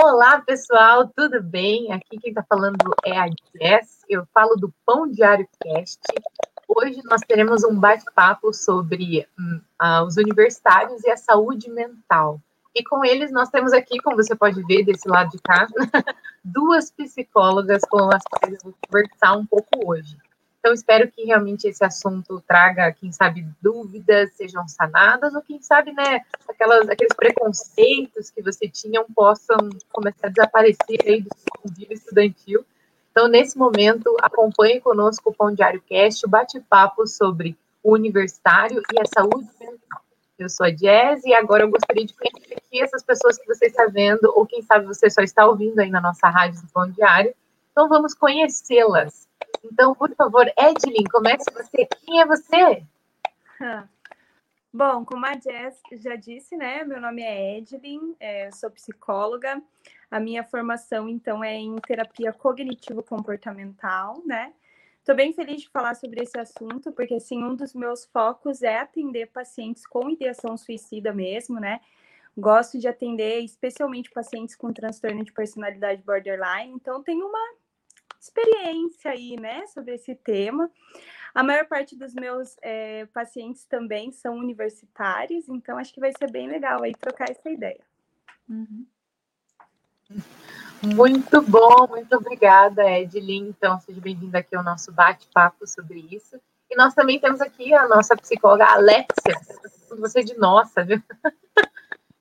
Olá, pessoal, tudo bem? Aqui quem está falando é a Jess, eu falo do Pão Diário Cast. Hoje nós teremos um bate-papo sobre hum, uh, os universitários e a saúde mental. E com eles nós temos aqui, como você pode ver desse lado de cá, duas psicólogas com as quais eu vou conversar um pouco hoje. Então, espero que realmente esse assunto traga, quem sabe, dúvidas sejam sanadas, ou quem sabe, né, aquelas, aqueles preconceitos que você tinha possam começar a desaparecer aí do seu convívio estudantil. Então, nesse momento, acompanhe conosco o Pão Diário Cast, o bate-papo sobre o universitário e a saúde mental. Eu sou a Jazz e agora eu gostaria de conhecer aqui essas pessoas que você está vendo, ou quem sabe você só está ouvindo aí na nossa rádio do Pão Diário. Então, vamos conhecê-las. Então, por favor, Edlin, comece você. Quem é você? Bom, como a Jess já disse, né? Meu nome é Edlin, é, sou psicóloga. A minha formação, então, é em terapia cognitivo-comportamental, né? Estou bem feliz de falar sobre esse assunto, porque, assim, um dos meus focos é atender pacientes com ideação suicida mesmo, né? Gosto de atender especialmente pacientes com transtorno de personalidade borderline, então tenho uma experiência aí, né, sobre esse tema. A maior parte dos meus é, pacientes também são universitários, então acho que vai ser bem legal aí trocar essa ideia. Uhum. Muito bom, muito obrigada, Edlin. Então, seja bem-vinda aqui ao nosso bate-papo sobre isso. E nós também temos aqui a nossa psicóloga Alexia, você de nossa, viu?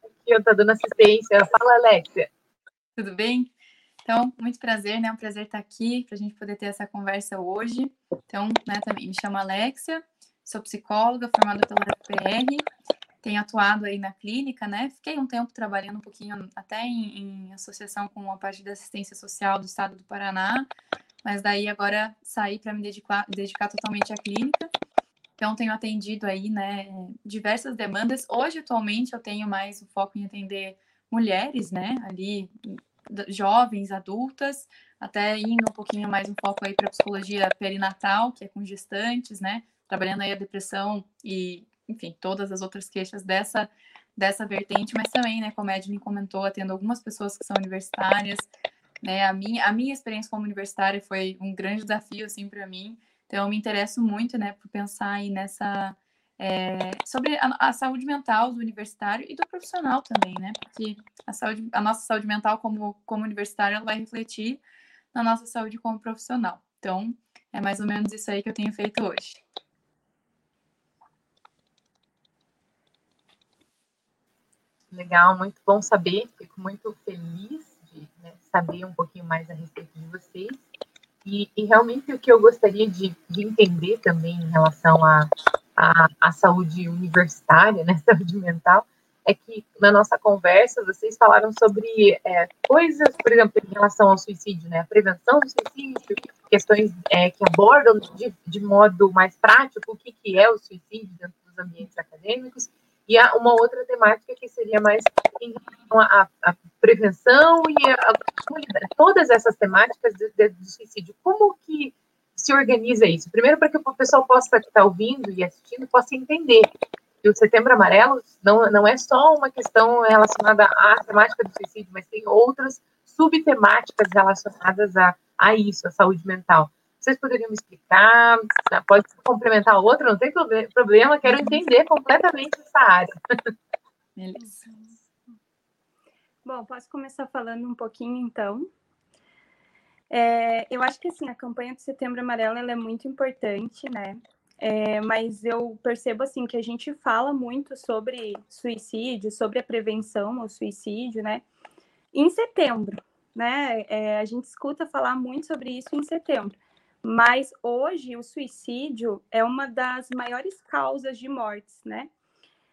Aqui eu tô dando assistência. Fala, Alexia. Tudo bem? Então, muito prazer, né? Um prazer estar aqui para a gente poder ter essa conversa hoje. Então, né, também me chamo Alexia, sou psicóloga formada pela UFPR, tenho atuado aí na clínica, né? Fiquei um tempo trabalhando um pouquinho até em, em associação com a parte da assistência social do estado do Paraná, mas daí agora saí para me dedicar, dedicar totalmente à clínica. Então, tenho atendido aí, né, diversas demandas. Hoje, atualmente, eu tenho mais o foco em atender mulheres, né, ali jovens, adultas, até indo um pouquinho mais um foco aí para psicologia perinatal, que é com gestantes, né? Trabalhando aí a depressão e, enfim, todas as outras queixas dessa dessa vertente, mas também, né, como a comentou, atendo algumas pessoas que são universitárias, né? A minha a minha experiência como universitária foi um grande desafio assim para mim. Então eu me interesso muito, né, por pensar aí nessa é, sobre a, a, saúde mental do universitário e do profissional também, né? Porque a, saúde, a nossa saúde mental como, como universitário vai refletir na nossa saúde como profissional. Então, é mais ou menos isso aí que eu tenho feito hoje. Legal, muito bom saber. Fico muito feliz de né, saber um pouquinho mais a respeito de vocês. E, e realmente o que eu gostaria de, de entender também em relação a a, a saúde universitária, né, saúde mental, é que na nossa conversa vocês falaram sobre é, coisas, por exemplo, em relação ao suicídio, né, a prevenção do suicídio, questões é, que abordam de, de modo mais prático o que, que é o suicídio dentro dos ambientes acadêmicos, e há uma outra temática que seria mais em relação à, à prevenção e a, a, todas essas temáticas do, do suicídio. Como que se organiza isso? Primeiro, para que o pessoal possa estar ouvindo e assistindo, possa entender que o Setembro Amarelo não, não é só uma questão relacionada à temática do suicídio, mas tem outras subtemáticas relacionadas a, a isso, a saúde mental. Vocês poderiam me explicar? Pode complementar a outra, não tem problema, quero entender completamente essa área. Beleza. Bom, posso começar falando um pouquinho, então, é, eu acho que assim a campanha do Setembro Amarelo é muito importante, né? É, mas eu percebo assim que a gente fala muito sobre suicídio, sobre a prevenção ao suicídio, né? Em setembro, né? É, a gente escuta falar muito sobre isso em setembro. Mas hoje o suicídio é uma das maiores causas de mortes, né?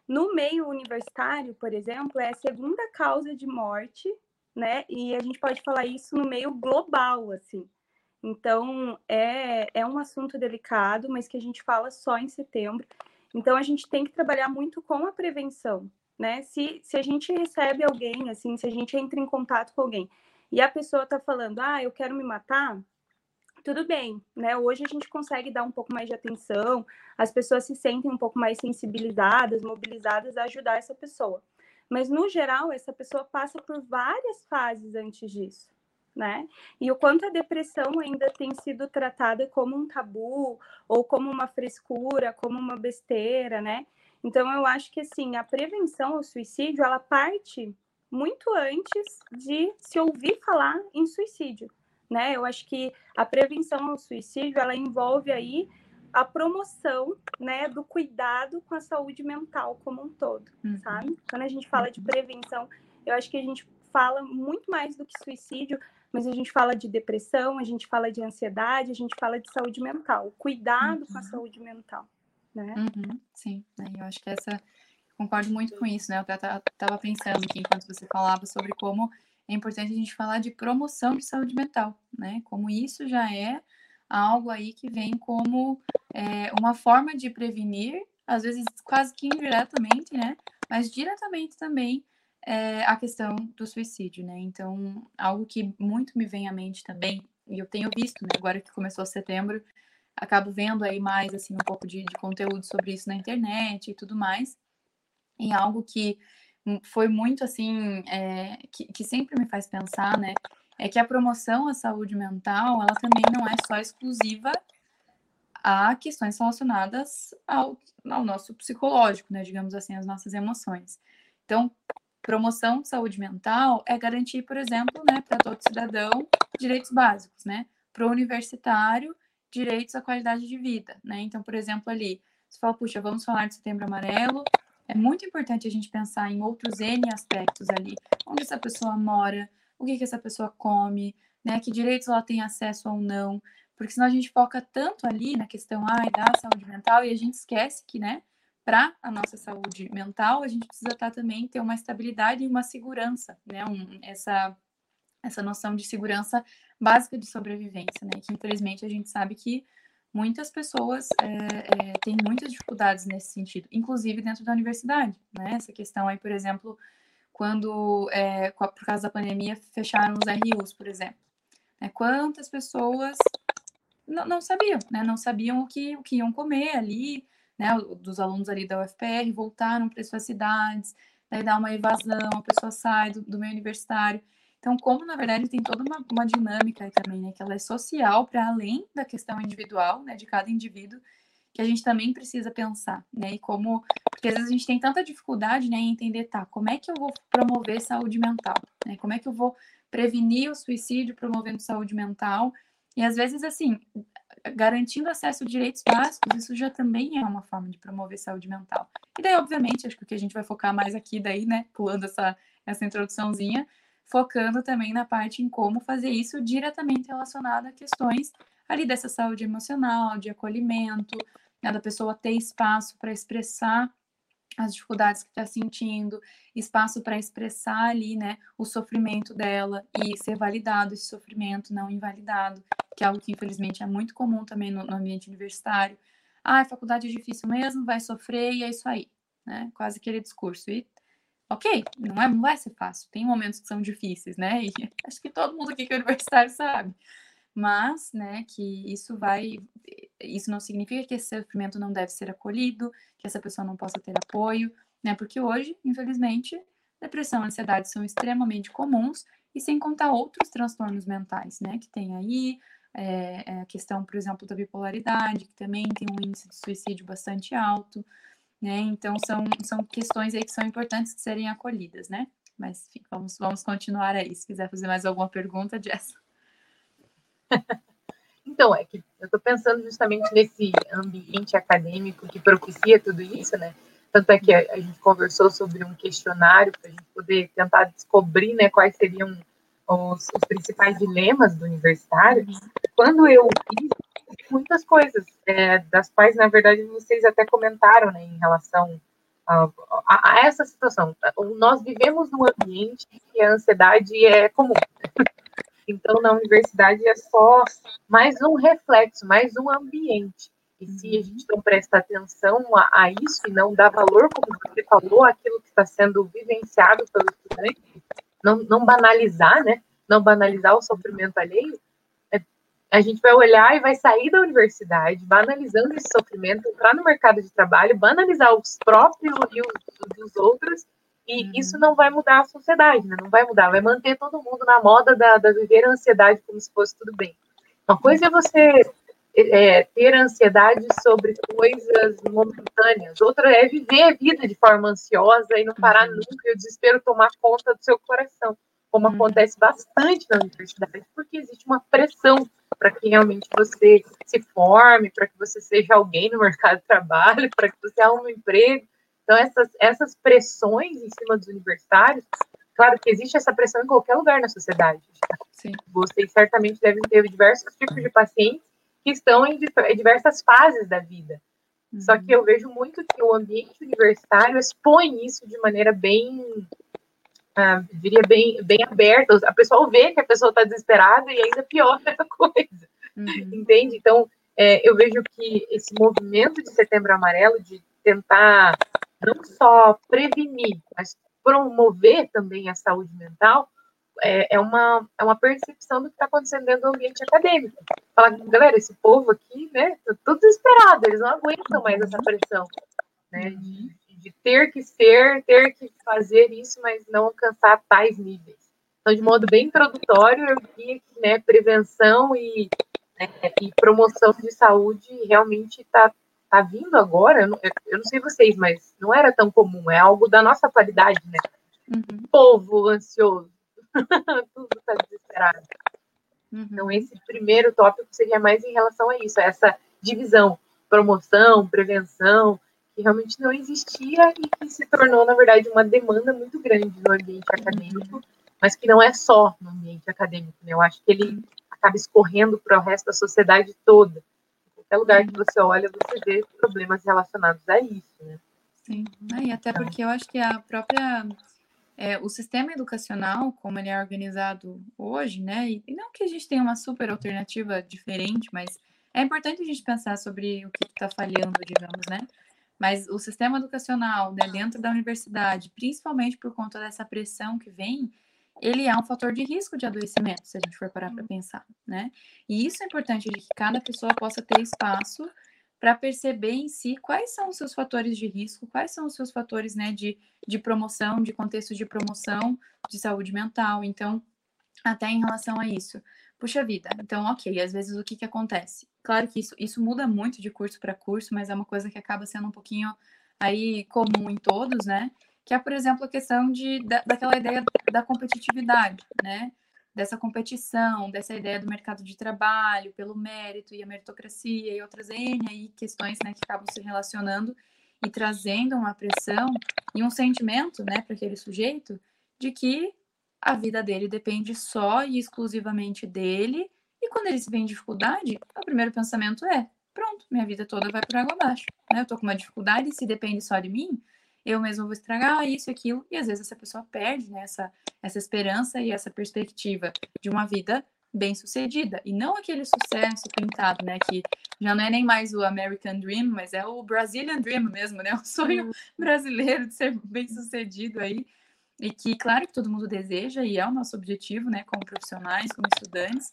No meio universitário, por exemplo, é a segunda causa de morte né? E a gente pode falar isso no meio global, assim. Então, é, é um assunto delicado, mas que a gente fala só em setembro. Então, a gente tem que trabalhar muito com a prevenção, né? Se, se a gente recebe alguém, assim, se a gente entra em contato com alguém e a pessoa está falando, ah, eu quero me matar, tudo bem, né? Hoje a gente consegue dar um pouco mais de atenção, as pessoas se sentem um pouco mais sensibilizadas, mobilizadas a ajudar essa pessoa. Mas, no geral, essa pessoa passa por várias fases antes disso. Né? E o quanto a depressão ainda tem sido tratada como um tabu ou como uma frescura, como uma besteira, né? Então eu acho que assim, a prevenção ao suicídio, ela parte muito antes de se ouvir falar em suicídio, né? Eu acho que a prevenção ao suicídio, ela envolve aí a promoção, né, do cuidado com a saúde mental como um todo, uhum. sabe? Quando a gente fala de uhum. prevenção, eu acho que a gente fala muito mais do que suicídio, mas a gente fala de depressão, a gente fala de ansiedade, a gente fala de saúde mental, cuidado uhum. com a uhum. saúde mental, né? Uhum, sim, eu acho que essa concordo muito com isso, né? Eu estava pensando aqui enquanto você falava sobre como é importante a gente falar de promoção de saúde mental, né? Como isso já é algo aí que vem como é, uma forma de prevenir, às vezes quase que indiretamente, né? Mas diretamente também é, a questão do suicídio, né? Então, algo que muito me vem à mente também, e eu tenho visto, né, agora que começou setembro, acabo vendo aí mais, assim, um pouco de, de conteúdo sobre isso na internet e tudo mais, e algo que foi muito, assim, é, que, que sempre me faz pensar, né, é que a promoção à saúde mental, ela também não é só exclusiva a questões relacionadas ao, ao nosso psicológico, né, digamos assim, as nossas emoções. Então, promoção de saúde mental é garantir, por exemplo, né, para todo cidadão direitos básicos, né, para o universitário direitos à qualidade de vida, né. Então, por exemplo, ali, você fala, puxa, vamos falar de Setembro Amarelo, é muito importante a gente pensar em outros N aspectos ali, onde essa pessoa mora, o que, que essa pessoa come, né? Que direitos ela tem acesso ou não. Porque senão a gente foca tanto ali na questão ai, da saúde mental e a gente esquece que, né, para a nossa saúde mental, a gente precisa estar tá também ter uma estabilidade e uma segurança, né? Um, essa, essa noção de segurança básica de sobrevivência, né? Que infelizmente a gente sabe que muitas pessoas é, é, têm muitas dificuldades nesse sentido, inclusive dentro da universidade, né? Essa questão aí, por exemplo, quando, é, por causa da pandemia, fecharam os RUs, por exemplo. Né? Quantas pessoas não, não, sabiam, né? Não sabiam o que, o que iam comer ali, né? Dos alunos ali da UFPR voltaram para suas cidades, daí dá uma evasão, a pessoa sai do, do meio universitário. Então, como na verdade tem toda uma, uma dinâmica aí também, né? Que ela é social para além da questão individual, né? De cada indivíduo, que a gente também precisa pensar, né? E como, porque às vezes a gente tem tanta dificuldade, né, em entender, tá, como é que eu vou promover saúde mental, né? Como é que eu vou prevenir o suicídio promovendo saúde mental? E às vezes, assim, garantindo acesso a direitos básicos, isso já também é uma forma de promover saúde mental. E daí, obviamente, acho que o que a gente vai focar mais aqui daí, né, pulando essa, essa introduçãozinha, focando também na parte em como fazer isso diretamente relacionado a questões ali dessa saúde emocional, de acolhimento, né, da pessoa ter espaço para expressar as dificuldades que está sentindo, espaço para expressar ali, né, o sofrimento dela e ser validado esse sofrimento, não invalidado, que é algo que infelizmente é muito comum também no, no ambiente universitário. Ah, a faculdade é difícil mesmo, vai sofrer e é isso aí, né? Quase aquele discurso. E ok, não, é, não vai ser fácil, tem momentos que são difíceis, né? E acho que todo mundo aqui que é universitário sabe mas, né, que isso vai, isso não significa que esse sofrimento não deve ser acolhido, que essa pessoa não possa ter apoio, né, porque hoje, infelizmente, depressão e ansiedade são extremamente comuns, e sem contar outros transtornos mentais, né, que tem aí, é, a questão, por exemplo, da bipolaridade, que também tem um índice de suicídio bastante alto, né, então são, são questões aí que são importantes de serem acolhidas, né, mas enfim, vamos, vamos continuar aí, se quiser fazer mais alguma pergunta, Jess. Então, é que eu estou pensando justamente nesse ambiente acadêmico que propicia tudo isso, né? Tanto é que a, gente conversou sobre um questionário para a gente poder tentar descobrir né, quais seriam os, os principais dilemas do universitário. Quando eu fiz muitas coisas, é, das quais, na verdade, vocês até comentaram né, em relação a, a, a, essa situação. Nós vivemos num ambiente que a ansiedade é comum. Então, na universidade é só mais um reflexo, mais um ambiente. E se a gente não presta atenção a, a isso e não dá valor, como você falou, aquilo que está sendo vivenciado pelo estudante, não, não banalizar, né? Não banalizar o sofrimento alheio, é, a gente vai olhar e vai sair da universidade banalizando esse sofrimento, entrar no mercado de trabalho, banalizar os próprios e os, os outros E uhum. isso não vai mudar a sociedade, né? Não vai mudar, vai manter todo mundo na moda da, da viver a ansiedade como se fosse tudo bem. Uma coisa é você é, ter ansiedade sobre coisas momentâneas, outra é viver a vida de forma ansiosa e não parar uhum. nunca e o desespero tomar conta do seu coração, como uhum. acontece bastante na universidade, porque existe uma pressão para que realmente você se forme, para que você seja alguém no mercado de trabalho, para que você arrume um emprego. Então, essas, essas pressões em cima dos universitários, claro que existe essa pressão em qualquer lugar na sociedade. Sim. Vocês certamente devem ter diversos tipos de pacientes que estão em diversas fases da vida. Uhum. Só que eu vejo muito que o ambiente universitário expõe isso de maneira bem, ah, diria bem, bem aberta. A pessoa vê que a pessoa está desesperada e ainda piora a coisa, uhum. entende? Então, é, eu vejo que esse movimento de Setembro Amarelo, de tentar não só prevenir, mas promover também a saúde mental, é, é, uma, é uma percepção do que está acontecendo dentro do ambiente acadêmico. Fala, galera, esse povo aqui, né, tá tudo desesperado, eles não aguentam mais essa pressão, né, de, de ter que ser, ter que fazer isso, mas não alcançar tais níveis. Então, de modo bem introdutório, eu diria que né, prevenção e, né, e promoção de saúde realmente está tá vindo agora, eu não, eu não, sei vocês, mas não era tão comum, é algo da nossa atualidade, né? Uhum. Povo ansioso, tudo está desesperado. Uhum. Então, esse primeiro tópico seria mais em relação a isso, a essa divisão, promoção, prevenção, que realmente não existia e que se tornou, na verdade, uma demanda muito grande no ambiente acadêmico, mas que não é só no ambiente acadêmico, né? Eu acho que ele acaba escorrendo para o resto da sociedade toda qualquer lugar que você olha, você vê problemas relacionados a isso, né? Sim, e até porque eu acho que a própria é, o sistema educacional, como ele é organizado hoje, né? E não que a gente tenha uma super alternativa diferente, mas é importante a gente pensar sobre o que está falhando, digamos, né? Mas o sistema educacional, né, dentro da universidade, principalmente por conta dessa pressão que vem, ele é um fator de risco de adoecimento, se a gente for parar para pensar, né? E isso é importante de que cada pessoa possa ter espaço para perceber em si quais são os seus fatores de risco, quais são os seus fatores, né, de, de promoção, de contexto de promoção de saúde mental. Então, até em relação a isso. Puxa vida, então, ok, às vezes o que, que acontece? Claro que isso, isso muda muito de curso para curso, mas é uma coisa que acaba sendo um pouquinho aí comum em todos, né? Que é, por exemplo, a questão de, da, daquela ideia da competitividade, né? Dessa competição, dessa ideia do mercado de trabalho, pelo mérito e a meritocracia e outras N aí questões né, que acabam se relacionando e trazendo uma pressão e um sentimento né, para aquele sujeito de que a vida dele depende só e exclusivamente dele. E quando ele se vê em dificuldade, o primeiro pensamento é: pronto, minha vida toda vai por água abaixo. Né? Eu tô com uma dificuldade, se depende só de mim, eu mesmo vou estragar isso e aquilo, e às vezes essa pessoa perde né, essa, essa esperança e essa perspectiva de uma vida bem sucedida, e não aquele sucesso pintado, né, que já não é nem mais o American Dream, mas é o Brazilian Dream mesmo, né, o sonho brasileiro de ser bem sucedido aí, e que, claro que todo mundo deseja, e é o nosso objetivo, né, como profissionais, como estudantes,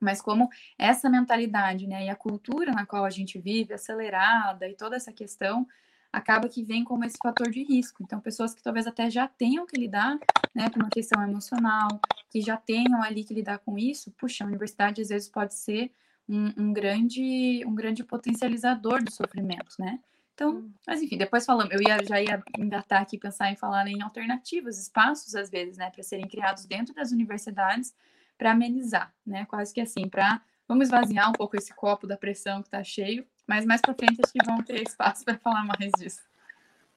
mas como essa mentalidade, né, e a cultura na qual a gente vive, acelerada, e toda essa questão, acaba que vem como esse fator de risco. Então, pessoas que talvez até já tenham que lidar né, com uma questão emocional, que já tenham ali que lidar com isso, puxa, a universidade às vezes pode ser um, um grande, um grande potencializador do sofrimento, né? Então, hum. mas enfim, depois falamos, eu ia, já ia engatar aqui, pensar em falar em alternativas, espaços, às vezes, né, para serem criados dentro das universidades para amenizar, né, quase que assim, para vamos esvaziar um pouco esse copo da pressão que está cheio mas mais para frente acho que vão ter espaço para falar mais disso.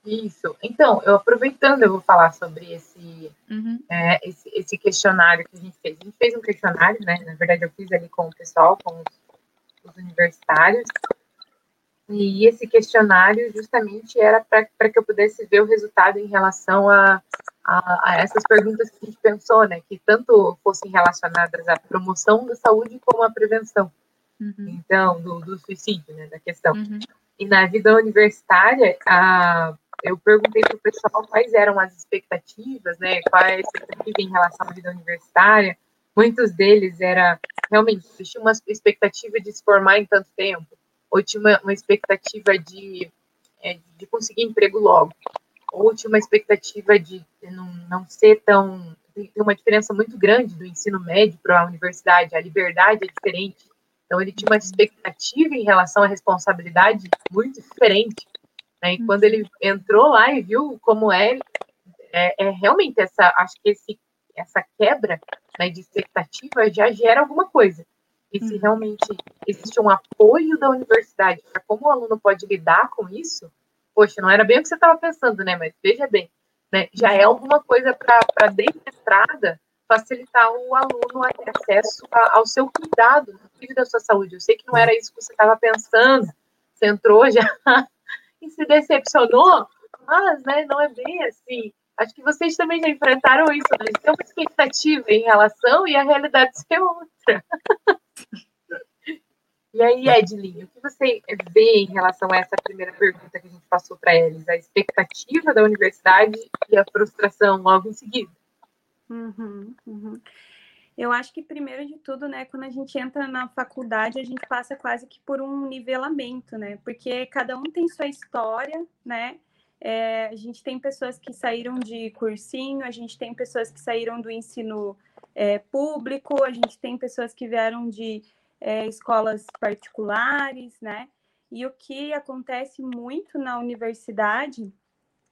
Isso. Então, eu aproveitando, eu vou falar sobre esse, uhum. é, esse, esse, questionário que a gente fez. A gente fez um questionário, né? Na verdade, eu fiz ali com o pessoal, com os, os universitários. E esse questionário justamente era para que eu pudesse ver o resultado em relação a, a, a, essas perguntas que a gente pensou, né? Que tanto fossem relacionadas à promoção da saúde como à prevenção. Uhum. Então, do, do, suicídio, né, da questão. Uhum. E na vida universitária, a, eu perguntei para o pessoal quais eram as expectativas, né, qual é a expectativa em relação à vida universitária. Muitos deles era, realmente, existia uma expectativa de se formar em tanto tempo, ou tinha uma, uma expectativa de, é, de conseguir emprego logo. ou tinha uma expectativa de não, não ser tão. Tem uma diferença muito grande do ensino médio para a universidade, a liberdade é diferente. Então, ele tinha uma expectativa em relação à responsabilidade muito diferente. Né? E quando ele entrou lá e viu como é, é, é realmente essa, acho que esse, essa quebra né, de expectativa já gera alguma coisa. E se realmente existe um apoio da universidade para como o aluno pode lidar com isso, poxa, não era bem o que você estava pensando, né? Mas veja bem, né? Já é alguma coisa para dentro da entrada facilitar o aluno a ter acesso a, ao seu cuidado, cuide da sua saúde. Eu sei que não era isso que você estava pensando. Você entrou já e se decepcionou, mas né, não é bem assim. Acho que vocês também já enfrentaram isso, né? Ter uma expectativa em relação e a realidade ser outra. E aí, Edlin, o que você vê em relação a essa primeira pergunta que a gente passou para eles? A expectativa da universidade e a frustração logo em seguida? Uhum, uhum. Eu acho que, primeiro de tudo, né, quando a gente entra na faculdade, a gente passa quase que por um nivelamento, né? Porque cada um tem sua história, né? É, a gente tem pessoas que saíram de cursinho, a gente tem pessoas que saíram do ensino é, público, a gente tem pessoas que vieram de é, escolas particulares, né? E o que acontece muito na universidade,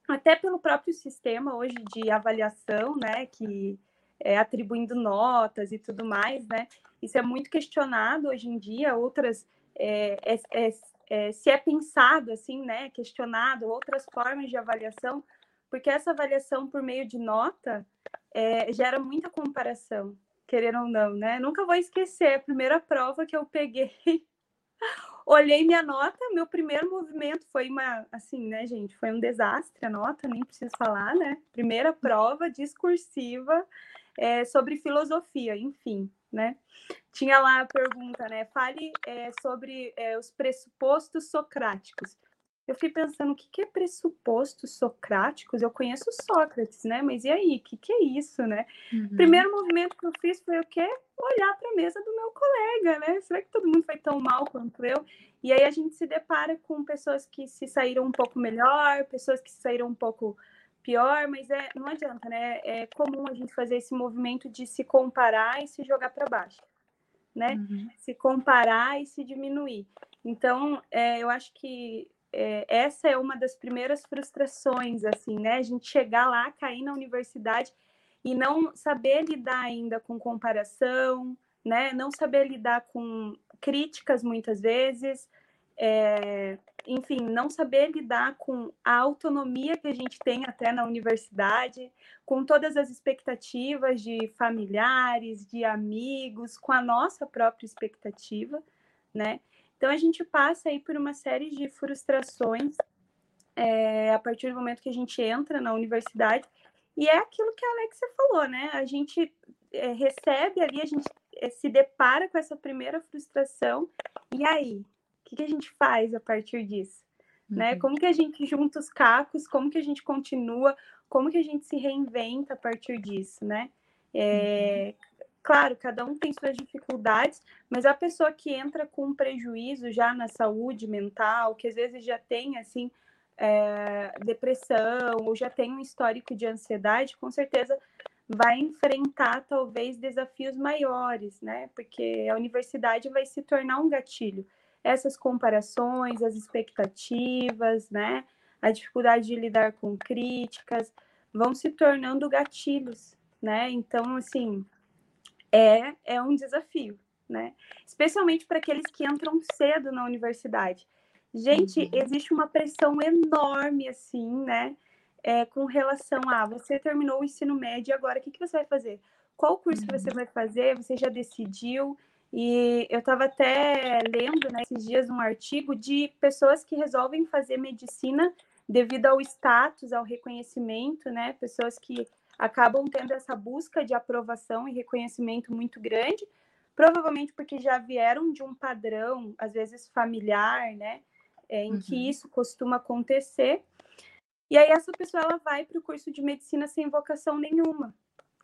até pelo próprio sistema hoje de avaliação, né? Que é, atribuindo notas e tudo mais, né? Isso é muito questionado hoje em dia. Outras é, é, é, é se é pensado assim, né? Questionado outras formas de avaliação, porque essa avaliação por meio de nota é, gera muita comparação querer ou não, né? Nunca vou esquecer a primeira prova que eu peguei. Olhei minha nota, meu primeiro movimento foi uma, assim, né, gente? Foi um desastre a nota, nem preciso falar, né? Primeira prova discursiva é, sobre filosofia, enfim, né? Tinha lá a pergunta, né? Fale é, sobre é, os pressupostos socráticos eu fiquei pensando, o que, que é pressupostos socráticos? Eu conheço Sócrates, né? Mas e aí, o que, que é isso, né? Uhum. Primeiro movimento que eu fiz foi o quê? Olhar para a mesa do meu colega, né? Será que todo mundo foi tão mal quanto eu? E aí a gente se depara com pessoas que se saíram um pouco melhor, pessoas que se saíram um pouco pior, mas é, não adianta, né? É comum a gente fazer esse movimento de se comparar e se jogar para baixo, né? Uhum. Se comparar e se diminuir. Então, é, eu acho que é, essa é uma das primeiras frustrações, assim, né? A gente chegar lá, cair na universidade e não saber lidar ainda com comparação, né? Não saber lidar com críticas muitas vezes, é, enfim, não saber lidar com a autonomia que a gente tem até na universidade, com todas as expectativas de familiares, de amigos, com a nossa própria expectativa, né? Então a gente passa aí por uma série de frustrações é, a partir do momento que a gente entra na universidade. E é aquilo que a Alexia falou, né? A gente é, recebe ali, a gente é, se depara com essa primeira frustração. E aí? O que, que a gente faz a partir disso? Né? Uhum. Né? Como que a gente junta os cacos? Como que a gente continua? Como que a gente se reinventa a partir disso, né? É, uhum. Claro, cada um tem suas dificuldades, mas a pessoa que entra com um prejuízo já na saúde mental, que às vezes já tem assim é, depressão ou já tem um histórico de ansiedade, com certeza vai enfrentar talvez desafios maiores, né? Porque a universidade vai se tornar um gatilho. Essas comparações, as expectativas, né? A dificuldade de lidar com críticas vão se tornando gatilhos, né? Então, assim, é, é um desafio, né? Especialmente para aqueles que entram cedo na universidade. Gente, uhum. existe uma pressão enorme, assim, né? É, com relação a você terminou o ensino médio, agora o que, que você vai fazer? Qual curso uhum. você vai fazer? Você já decidiu? E eu estava até lendo né, esses dias um artigo de pessoas que resolvem fazer medicina devido ao status, ao reconhecimento, né? Pessoas que acabam tendo essa busca de aprovação e reconhecimento muito grande, provavelmente porque já vieram de um padrão, às vezes familiar, né, é, em uhum. que isso costuma acontecer. E aí essa pessoa ela vai para o curso de medicina sem vocação nenhuma,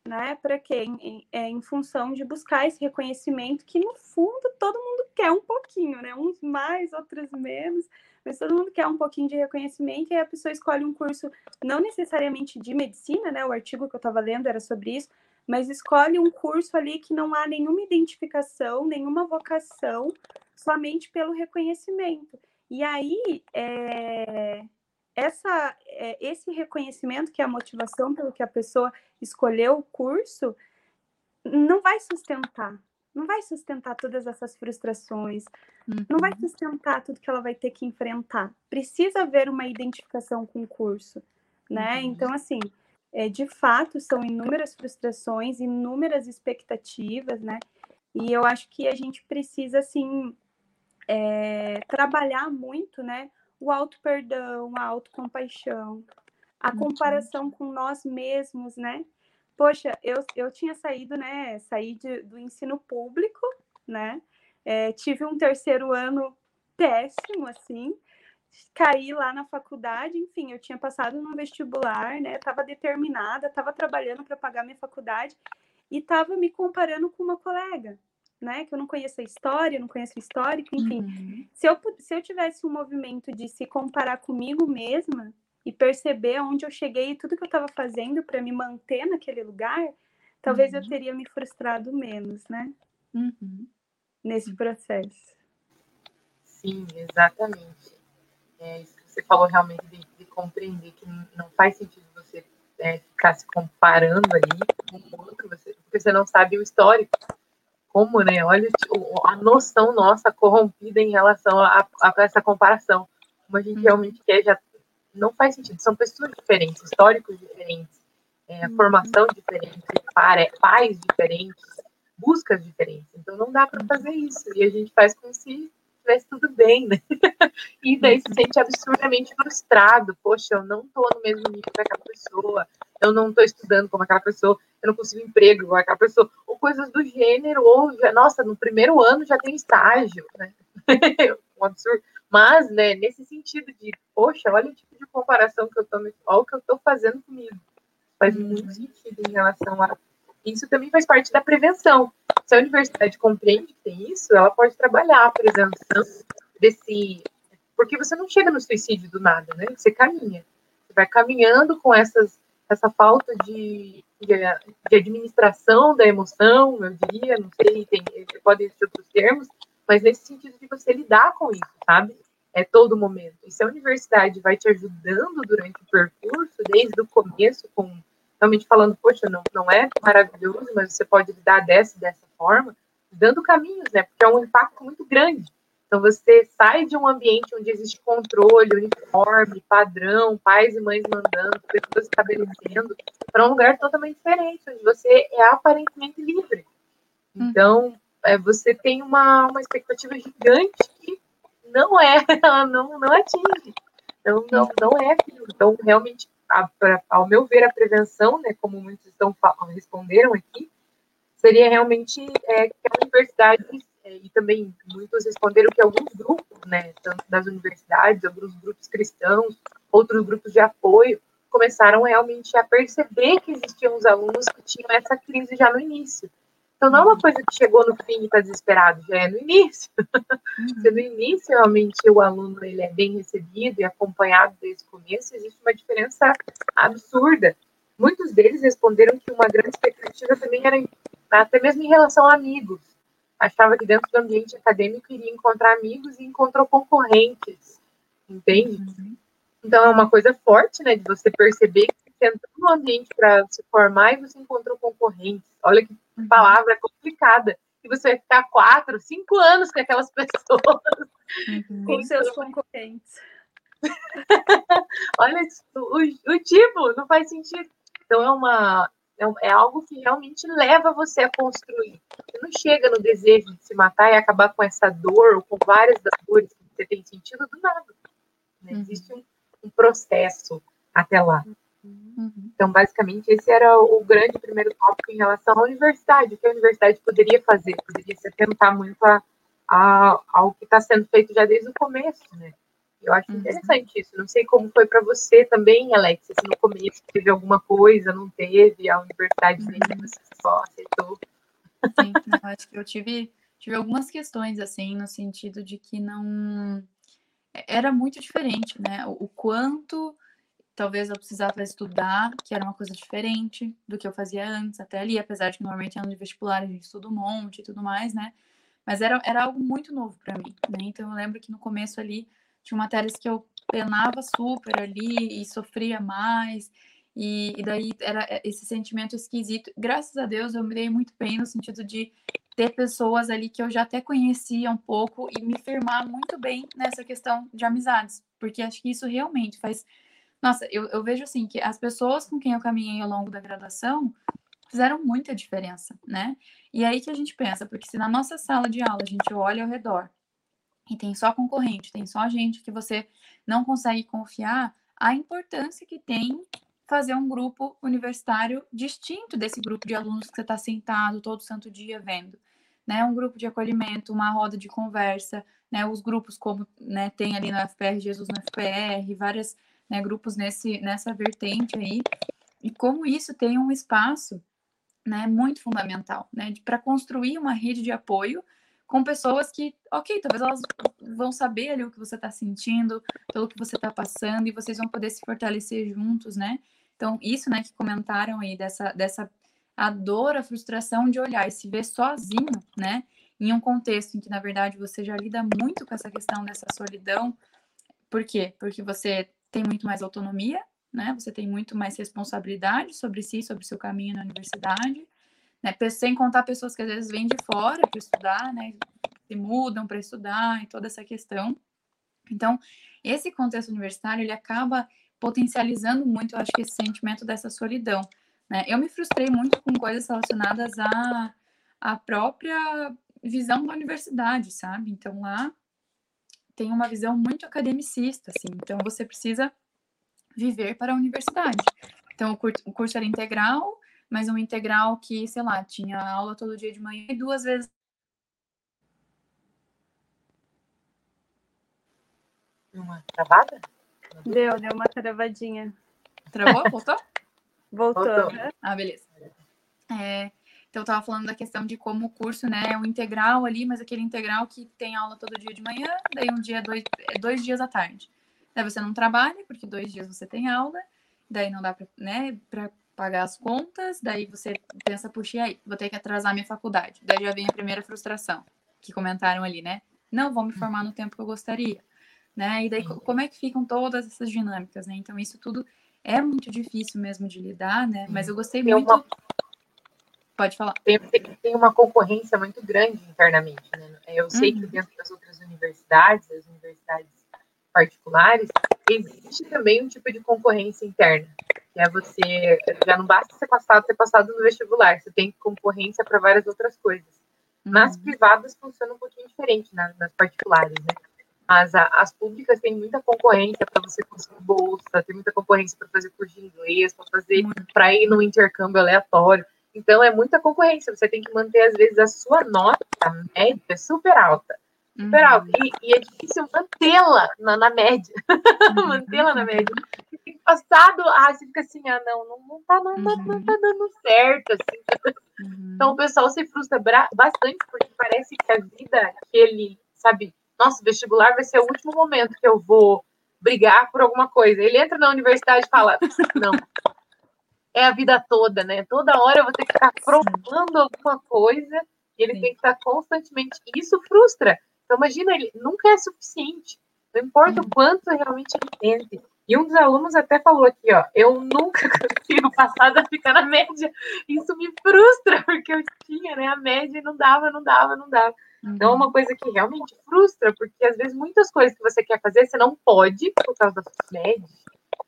né? Para quê? Em, é, em função de buscar esse reconhecimento que no fundo todo mundo quer um pouquinho, né? Uns mais, outros menos, mas todo mundo quer um pouquinho de reconhecimento, e a pessoa escolhe um curso, não necessariamente de medicina, né? O artigo que eu estava lendo era sobre isso, mas escolhe um curso ali que não há nenhuma identificação, nenhuma vocação, somente pelo reconhecimento. E aí, é, essa, é, esse reconhecimento, que é a motivação pelo que a pessoa escolheu o curso, não vai sustentar, não vai sustentar todas essas frustrações, uhum. não vai uhum. sustentar tudo que ela vai ter que enfrentar. Precisa haver uma identificação com o curso, né? Uhum. Então, assim, é, de fato, são inúmeras frustrações, inúmeras expectativas, né? E eu acho que a gente precisa, assim, é, trabalhar muito, né? O auto-perdão, a autocompaixão, a comparação com nós mesmos, né? Poxa, eu, eu tinha saído, né? Saí de, do ensino público, né? É, tive um terceiro ano péssimo, assim. Caí lá na faculdade, enfim, eu tinha passado no vestibular, né? Tava determinada, tava trabalhando para pagar minha faculdade e tava me comparando com uma colega, né? Que eu não conheço a história, não conheço o histórico, enfim. Uhum. Se, eu, se eu tivesse um movimento de se comparar comigo mesma, e perceber onde eu cheguei e tudo que eu estava fazendo para me manter naquele lugar, talvez uhum. eu teria me frustrado menos, né? Uhum. Nesse processo. Sim, exatamente. É, isso que você falou realmente de, de compreender que não faz sentido você é, ficar se comparando ali com o outro, você, porque você não sabe o histórico. Como, né? Olha tipo, a noção nossa corrompida em relação a, a, essa comparação. Como a gente uhum. realmente quer já não faz sentido. São pessoas diferentes, históricos diferentes, é, uhum. formação diferente, pais diferentes, buscas diferentes. Então não dá para fazer isso. E a gente faz como se estivesse tudo bem, né? E daí se sente absurdamente frustrado. Poxa, eu não estou no mesmo nível que aquela pessoa, eu não estou estudando como aquela pessoa, eu não consigo emprego igual aquela pessoa, ou coisas do gênero, ou já, nossa, no primeiro ano já tem estágio, né? um absurdo. Mas, né, nesse sentido de, poxa, olha o tipo de comparação que eu tô, olha o que eu tô fazendo comigo. Faz uhum. muito sentido em relação a. Isso também faz parte da prevenção. Se a universidade compreende que tem isso, ela pode trabalhar a prevenção desse. Porque você não chega no suicídio do nada, né? Você caminha. Você vai caminhando com essas, essa falta de, de, de administração da emoção, eu diria, não sei, tem, podem ser outros termos, mas nesse sentido de você lidar com isso, sabe? É todo momento. E se a universidade vai te ajudando durante o percurso, desde o começo, com realmente falando, poxa, não, não é maravilhoso, mas você pode lidar dessa dessa forma, dando caminhos, né? Porque é um impacto muito grande. Então você sai de um ambiente onde existe controle, uniforme, padrão, pais e mães mandando, pessoas estabelecendo, para um lugar totalmente diferente, onde você é aparentemente livre. Hum. Então, é, você tem uma, uma expectativa gigante que não é, ela não, não atinge. Então, não, não é aquilo. Então, realmente, a, pra, ao meu ver, a prevenção, né, como muitos estão responderam aqui, seria realmente é, que a universidade, é, e também muitos responderam que alguns grupos, né, tanto das universidades, alguns grupos cristãos, outros grupos de apoio, começaram realmente a perceber que existiam os alunos que tinham essa crise já no início. Então não é uma coisa que chegou no fim e está desesperado, já é no início. Uhum. Se no início realmente o aluno ele é bem recebido e acompanhado desde o começo, existe uma diferença absurda. Muitos deles responderam que uma grande expectativa também era até mesmo em relação a amigos. Achava que dentro do ambiente acadêmico iria encontrar amigos e encontrou concorrentes, entende? Uhum. Então é uma coisa forte, né, de você perceber que você entrou no ambiente para se formar e você encontrou concorrentes. Olha que uhum. palavra complicada. E você vai ficar quatro, cinco anos com aquelas pessoas. Uhum. Com seus concorrentes. Olha, o, o, tipo não faz sentido. Então é uma é, é algo que realmente leva você a construir. Você não chega no desejo de se matar e acabar com essa dor ou com várias das dores que você tem sentido do nada. Né? Uhum. Existe um, um processo até lá. Uhum. Então, basicamente, esse era o grande primeiro tópico em relação à universidade. O que a universidade poderia fazer? Poderia se atentar muito a, a, ao que está sendo feito já desde o começo, né? Eu acho uhum. interessante isso. Não sei como foi para você também, Alex, se no começo teve alguma coisa, não teve, a universidade uhum. você só aceitou. Sim, não, acho que eu tive, tive algumas questões, assim, no sentido de que não era muito diferente, né? O, o quanto talvez eu precisava estudar, que era uma coisa diferente do que eu fazia antes, até ali, apesar de que normalmente ano de vestibular a gente estuda um monte e tudo mais, né? Mas era, era algo muito novo para mim, né? Então eu lembro que no começo ali tinha matérias que eu penava super ali e sofria mais, e, e, daí era esse sentimento esquisito. Graças a Deus eu me dei muito bem no sentido de ter pessoas ali que eu já até conhecia um pouco e me firmar muito bem nessa questão de amizades, porque acho que isso realmente faz. Nossa, eu, eu vejo assim que as pessoas com quem eu caminhei ao longo da graduação fizeram muita diferença, né? E aí que a gente pensa, porque se na nossa sala de aula a gente olha ao redor e tem só concorrente, tem só gente que você não consegue confiar, a importância que tem fazer um grupo universitário distinto desse grupo de alunos que você está sentado todo santo dia vendo. Né, um grupo de acolhimento, uma roda de conversa, né, os grupos como né, tem ali no FPR, Jesus no FPR, vários né, grupos nesse, nessa vertente aí, e como isso tem um espaço né, muito fundamental, né, para construir uma rede de apoio com pessoas que, ok, talvez elas vão saber ali o que você está sentindo, pelo que você está passando, e vocês vão poder se fortalecer juntos, né? Então, isso, né, que comentaram aí, dessa, dessa a dor, a frustração de olhar e se ver sozinho, né, em um contexto em que, na verdade, você já lida muito com essa questão dessa solidão. Por quê? Porque você tem muito mais autonomia, né, você tem muito mais responsabilidade sobre si, sobre o seu caminho na universidade, né, sem contar pessoas que às vezes vêm de fora para estudar, né, se mudam para estudar e toda essa questão. Então, esse contexto universitário, ele acaba potencializando muito, eu acho que esse sentimento dessa solidão. Né? Eu me frustrei muito com coisas relacionadas à, à própria visão da universidade, sabe? Então lá tem uma visão muito academicista, assim. Então você precisa viver para a universidade. Então o curso era integral, mas um integral que, sei lá, tinha aula todo dia de manhã e duas vezes uma travada? Deu, deu uma travadinha. Travou? Voltou? Voltou. Voltou. Né? Ah, beleza. É, então, eu estava falando da questão de como o curso, né, é um integral ali, mas aquele integral que tem aula todo dia de manhã, daí um dia, dois, é dois dias à tarde. Daí você não trabalha, porque dois dias você tem aula, daí não dá para né, pagar as contas, daí você pensa, puxa, e aí, vou ter que atrasar minha faculdade. Daí já vem a primeira frustração, que comentaram ali, né? Não vou me formar no tempo que eu gostaria né? E daí como é que ficam todas essas dinâmicas, né? Então isso tudo é muito difícil mesmo de lidar, né? Mas eu gostei tem muito. Uma... Pode falar. Tem, tem, uma concorrência muito grande internamente, né? Eu sei uhum. que dentro das outras universidades, as universidades particulares, existe também um tipo de concorrência interna, que é você já não basta ser passado, ter passado no vestibular, você tem concorrência para várias outras coisas. Nas uhum. privadas funciona um pouquinho diferente, nas, nas particulares, né? Mas a, as públicas têm muita concorrência para você conseguir bolsa, tem muita concorrência para fazer curso de inglês, para fazer para ir no intercâmbio aleatório. Então é muita concorrência. Você tem que manter às vezes a sua nota média super alta, super uhum. alta. E, e, é difícil mantê-la na, na, média, uhum. mantê-la na média. E passado, ah, você fica assim, ah, não, não, não tá, não, uhum. não tá dando certo, assim. Uhum. Então o pessoal se frustra bastante porque parece que a vida que ele, sabe, nossa, vestibular vai ser o último momento que eu vou brigar por alguma coisa. Ele entra na universidade e fala, não, é a vida toda, né? Toda hora eu vou ter que estar provando alguma coisa e ele Sim. tem que estar constantemente. Isso frustra. Então, imagina, ele nunca é suficiente. Não importa o quanto realmente ele tente. E um dos alunos até falou aqui, ó, eu nunca consigo passar da ficar na média. Isso me frustra, porque eu tinha, né, a média e não dava, não dava, não dava. Então é uma uhum. coisa que realmente frustra, porque às vezes muitas coisas que você quer fazer, você não pode por causa suas médias.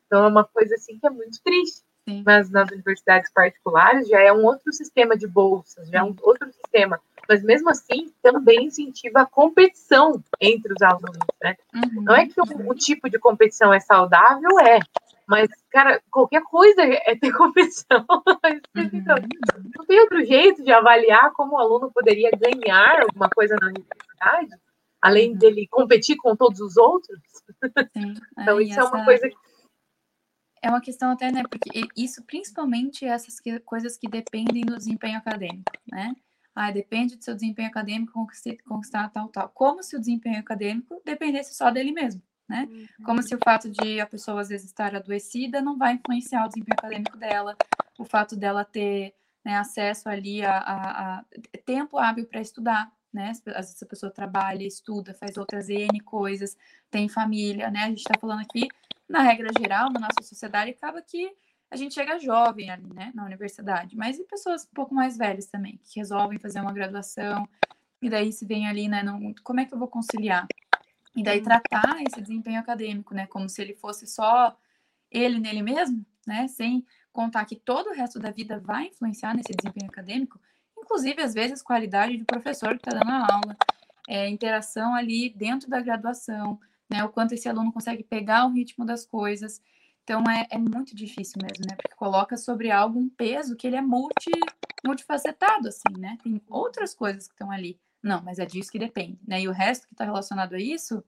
Então é uma coisa assim que é muito triste. Sim. Mas nas universidades particulares já é um outro sistema de bolsas, já é um outro sistema. Mas mesmo assim, também incentiva a competição entre os alunos, né? Uhum. Não é que o, o tipo de competição é saudável, é. Mas, cara, qualquer coisa é ter competição. Uhum. Não tem outro jeito de avaliar como o aluno poderia ganhar alguma coisa na universidade, além uhum. dele competir com todos os outros. Sim. então, isso essa... é uma coisa que é uma questão até, né? Porque isso, principalmente essas que, coisas que dependem do desempenho acadêmico, né? Ah, depende do seu desempenho acadêmico conquistar, conquistar tal, tal. Como se o desempenho acadêmico dependesse só dele mesmo, né? Uhum. Como se o fato de a pessoa às vezes estar adoecida não vai influenciar o desempenho acadêmico dela, o fato dela ter né, acesso ali a, a, a tempo hábil para estudar, né? Às vezes a pessoa trabalha, estuda, faz outras N coisas, tem família, né? A gente está falando aqui, na regra geral, na nossa sociedade, acaba que a gente chega jovem ali, né, na universidade, mas e pessoas um pouco mais velhas também, que resolvem fazer uma graduação, e daí se vem ali, né, não, como é que eu vou conciliar? E daí tratar esse desempenho acadêmico, né, como se ele fosse só ele nele mesmo, né, sem contar que todo o resto da vida vai influenciar nesse desempenho acadêmico, inclusive às vezes qualidade do professor que está dando a aula, é, interação ali dentro da graduação, né, o quanto esse aluno consegue pegar o ritmo das coisas. Então é, é muito difícil mesmo, né, porque coloca sobre algo um peso que ele é multi, multifacetado, assim, né, tem outras coisas que estão ali. Não, mas é disso que depende, né, e o resto que está relacionado a isso,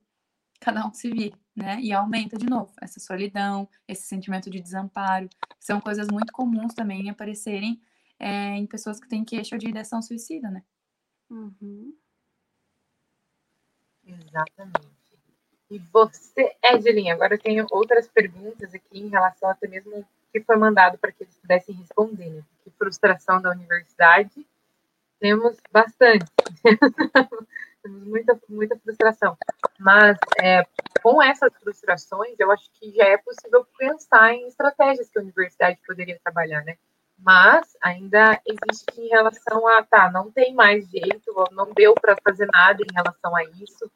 cada um se vira, né, e aumenta de novo essa solidão, esse sentimento de desamparo, são coisas muito comuns também aparecerem é, em pessoas que têm queixa de ideação suicida, né? Uhum. Exatamente. E você, Edilin, agora eu tenho outras perguntas aqui em relação até mesmo que foi mandado para que eles pudessem responder, né? Que frustração da universidade temos bastante. temos muita, muita frustração. Mas é, com essas frustrações, eu acho que já é possível pensar em estratégias que a universidade poderia trabalhar, né? mas ainda existe em relação a, tá, não tem mais jeito, não deu para fazer nada em relação a isso,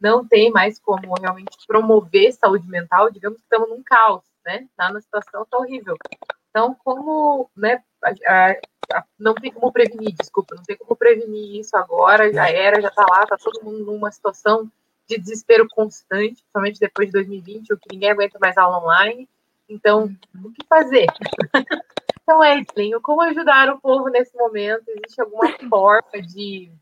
não tem mais como realmente promover saúde mental, digamos que estamos num caos, né? Tá na situação horrível. Então, como, né, a, a, não tem como prevenir, desculpa, não tem como prevenir isso agora, já era, já tá lá, tá todo mundo numa situação de desespero constante, principalmente depois de 2020, o que ninguém aguenta mais aula online. Então, o que fazer? Então, Edlin, como ajudar o povo nesse momento? Existe alguma forma de,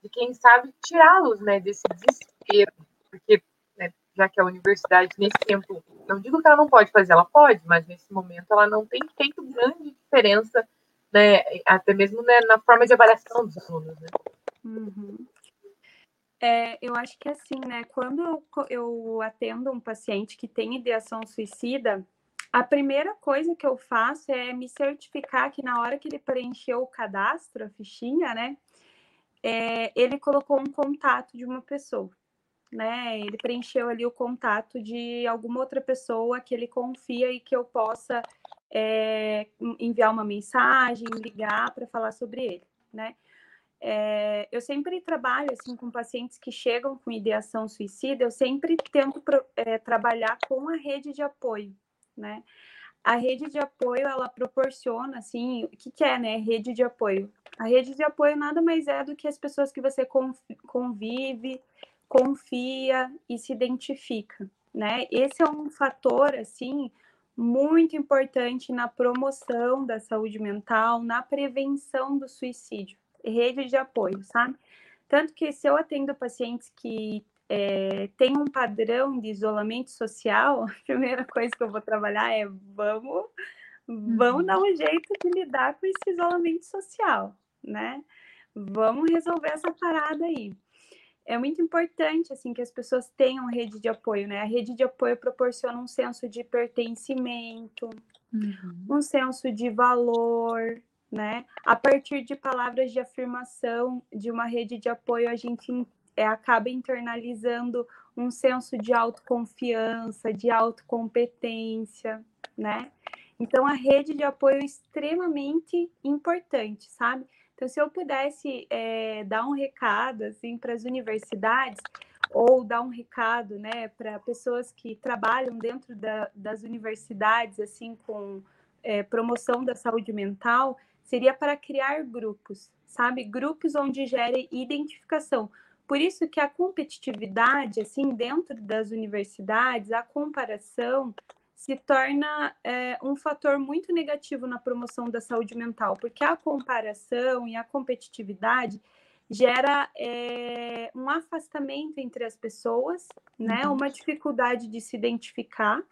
de quem sabe, tirá-los né, desse desespero? Porque, né, já que a universidade, nesse tempo, não digo que ela não pode fazer, ela pode, mas nesse momento ela não tem feito grande diferença, né, até mesmo né, na forma de avaliação dos alunos. Né? Uhum. É, eu acho que assim, né? Quando eu, eu atendo um paciente que tem ideação suicida, a primeira coisa que eu faço é me certificar que na hora que ele preencheu o cadastro, a fichinha, né, é, ele colocou um contato de uma pessoa, né? Ele preencheu ali o contato de alguma outra pessoa que ele confia e que eu possa é, enviar uma mensagem, ligar para falar sobre ele, né? É, eu sempre trabalho assim com pacientes que chegam com ideação suicida, eu sempre tento é, trabalhar com a rede de apoio, né? A rede de apoio, ela proporciona, assim, o que, que é, né? Rede de apoio. A rede de apoio nada mais é do que as pessoas que você convive, confia e se identifica, né? Esse é um fator, assim, muito importante na promoção da saúde mental, na prevenção do suicídio. Rede de apoio, sabe? Tanto que se eu atendo pacientes que é, tem um padrão de isolamento social, a primeira coisa que eu vou trabalhar é vamos, vamos dar um jeito de lidar com esse isolamento social, né? Vamos resolver essa parada aí. É muito importante assim que as pessoas tenham rede de apoio, né? A rede de apoio proporciona um senso de pertencimento, uhum. um senso de valor, né? A partir de palavras de afirmação de uma rede de apoio, a gente é, acaba internalizando um senso de autoconfiança, de autocompetência, né? Então, a rede de apoio é extremamente importante, sabe? Então, se eu pudesse é, dar um recado, assim, para as universidades, ou dar um recado, né, para pessoas que trabalham dentro da, das universidades, assim, com é, promoção da saúde mental, seria para criar grupos, sabe? Grupos onde gere identificação, por isso que a competitividade, assim, dentro das universidades, a comparação se torna é, um fator muito negativo na promoção da saúde mental, porque a comparação e a competitividade gera é, um afastamento entre as pessoas, né? Uhum. Uma dificuldade de se identificar,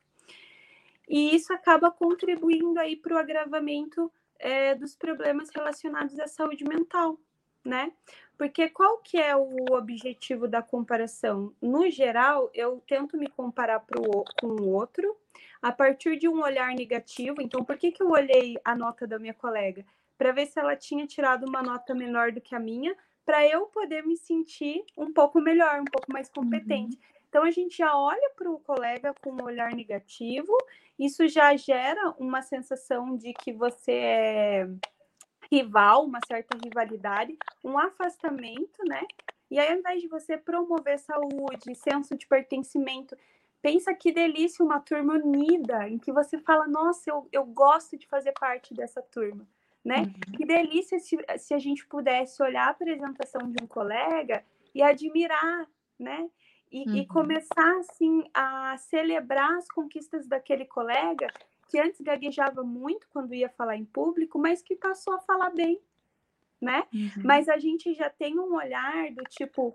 e isso acaba contribuindo aí para o agravamento é, dos problemas relacionados à saúde mental, né? Porque qual que é o objetivo da comparação? No geral, eu tento me comparar pro, com o outro a partir de um olhar negativo. Então, por que, que eu olhei a nota da minha colega? Para ver se ela tinha tirado uma nota menor do que a minha, para eu poder me sentir um pouco melhor, um pouco mais competente. Uhum. Então, a gente já olha para o colega com um olhar negativo, isso já gera uma sensação de que você é rival, uma certa rivalidade, um afastamento, né? E aí, ao invés de você promover saúde, senso de pertencimento, pensa que delícia uma turma unida, em que você fala, nossa, eu, eu gosto de fazer parte dessa turma, né? Uhum. Que delícia se, se a gente pudesse olhar a apresentação de um colega e admirar, né? E, uhum. e começar, assim, a celebrar as conquistas daquele colega que antes gaguejava muito quando ia falar em público, mas que passou a falar bem, né? Uhum. Mas a gente já tem um olhar do tipo,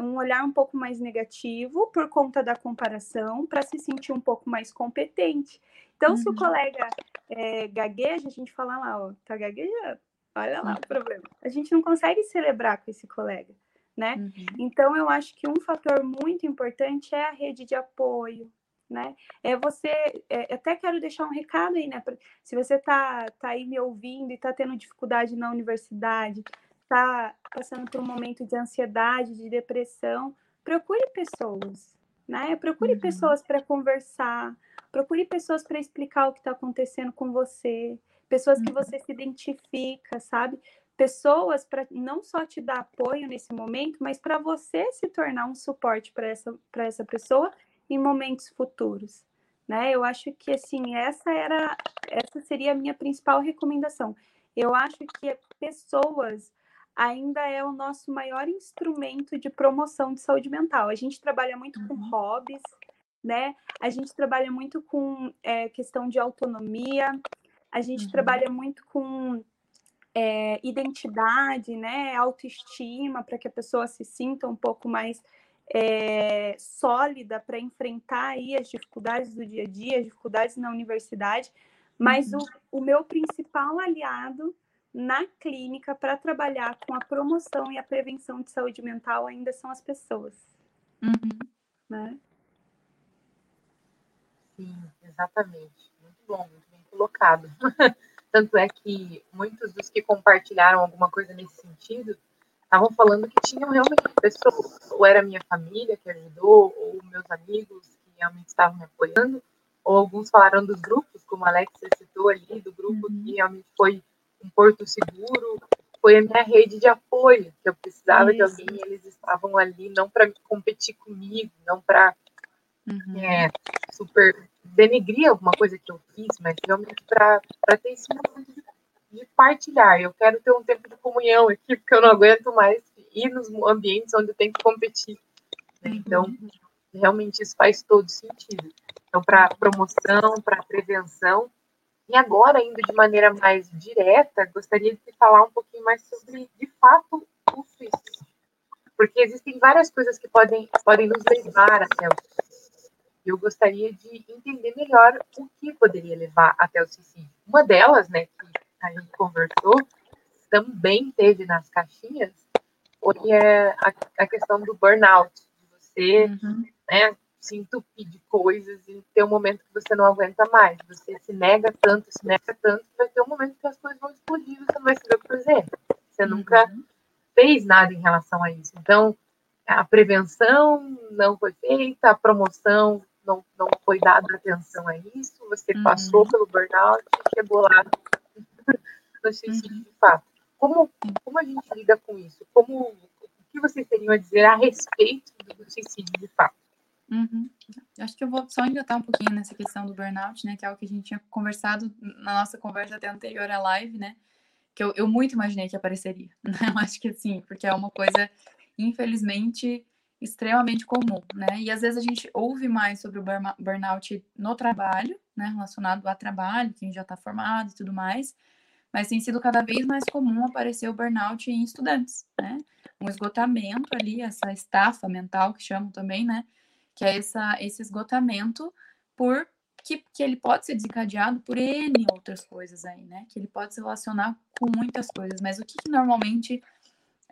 um olhar um pouco mais negativo por conta da comparação, para se sentir um pouco mais competente. Então, uhum. se o uhum. colega é, gagueja, a gente fala lá, ó, tá gaguejando, olha lá o problema. A gente não consegue celebrar com esse colega, né? Uhum. Então, eu acho que um fator muito importante é a rede de apoio, né? É você, é, até quero deixar um recado aí, né? Se você tá, tá aí me ouvindo e tá tendo dificuldade na universidade, tá passando por um momento de ansiedade, de depressão, procure pessoas, né? Procure uhum. pessoas para conversar, procure pessoas para explicar o que está acontecendo com você, pessoas que uhum. você se identifica, sabe? Pessoas para não só te dar apoio nesse momento, mas para você se tornar um suporte para essa, essa pessoa em momentos futuros, né? Eu acho que assim essa era essa seria a minha principal recomendação. Eu acho que pessoas ainda é o nosso maior instrumento de promoção de saúde mental. A gente trabalha muito uhum. com hobbies, né? A gente trabalha muito com é, questão de autonomia, a gente uhum. trabalha muito com é, identidade, né? Autoestima, para que a pessoa se sinta um pouco mais é, sólida para enfrentar aí as dificuldades do dia a dia, as dificuldades na universidade, mas uhum. o, o meu principal aliado na clínica para trabalhar com a promoção e a prevenção de saúde mental ainda são as pessoas. Uhum. Né? Sim, exatamente. Muito bom, muito bem colocado. Tanto é que muitos dos que compartilharam alguma coisa nesse sentido estavam falando que tinham realmente pessoas, ou era minha família que ajudou, ou meus amigos que realmente estavam me apoiando, ou alguns falaram dos grupos, como a Alexia citou ali, do grupo uhum. que realmente foi um porto seguro, foi a minha rede de apoio, que eu precisava Isso. de alguém, eles estavam ali não para competir comigo, não para uhum. é, super denegrir alguma coisa que eu fiz, mas realmente para ter esse momento de de partilhar. Eu quero ter um tempo de comunhão aqui, porque eu não aguento mais ir nos ambientes onde eu tenho que competir. Né? Então, uhum. realmente isso faz todo sentido. Então, para promoção, para prevenção. E agora, indo de maneira mais direta, gostaria de falar um pouquinho mais sobre, de fato, o suicídio. Porque existem várias coisas que podem, podem nos levar até o suicídio. Eu gostaria de entender melhor o que poderia levar até o suicídio. Uma delas, né, que a gente conversou, também teve nas caixinhas, foi é, a, a questão do burnout, de você uhum. né, se entupir de coisas e ter um momento que você não aguenta mais. Você se nega tanto, se nega tanto, que vai ter um momento que as coisas vão explodir você não vai saber o que fazer. Você uhum. nunca fez nada em relação a isso. Então, a prevenção não foi feita, a promoção não, não foi dada atenção a isso, você uhum. passou pelo burnout e chegou lá no suicídio uhum. de fato. Como, como a gente lida com isso? Como, o que vocês teriam a dizer a respeito do suicídio de fato? Uhum. Acho que eu vou só engatar um pouquinho nessa questão do burnout, né? Que é algo que a gente tinha conversado na nossa conversa até anterior à live, né? Que eu, eu muito imaginei que apareceria. Né? Eu acho que assim, porque é uma coisa, infelizmente, extremamente comum, né? E às vezes a gente ouve mais sobre o burnout no trabalho, né? Relacionado ao trabalho, quem já está formado e tudo mais mas tem sido cada vez mais comum aparecer o burnout em estudantes, né? Um esgotamento ali, essa estafa mental que chamam também, né? Que é essa, esse esgotamento por que, que ele pode ser desencadeado por N outras coisas aí, né? Que ele pode se relacionar com muitas coisas, mas o que, que normalmente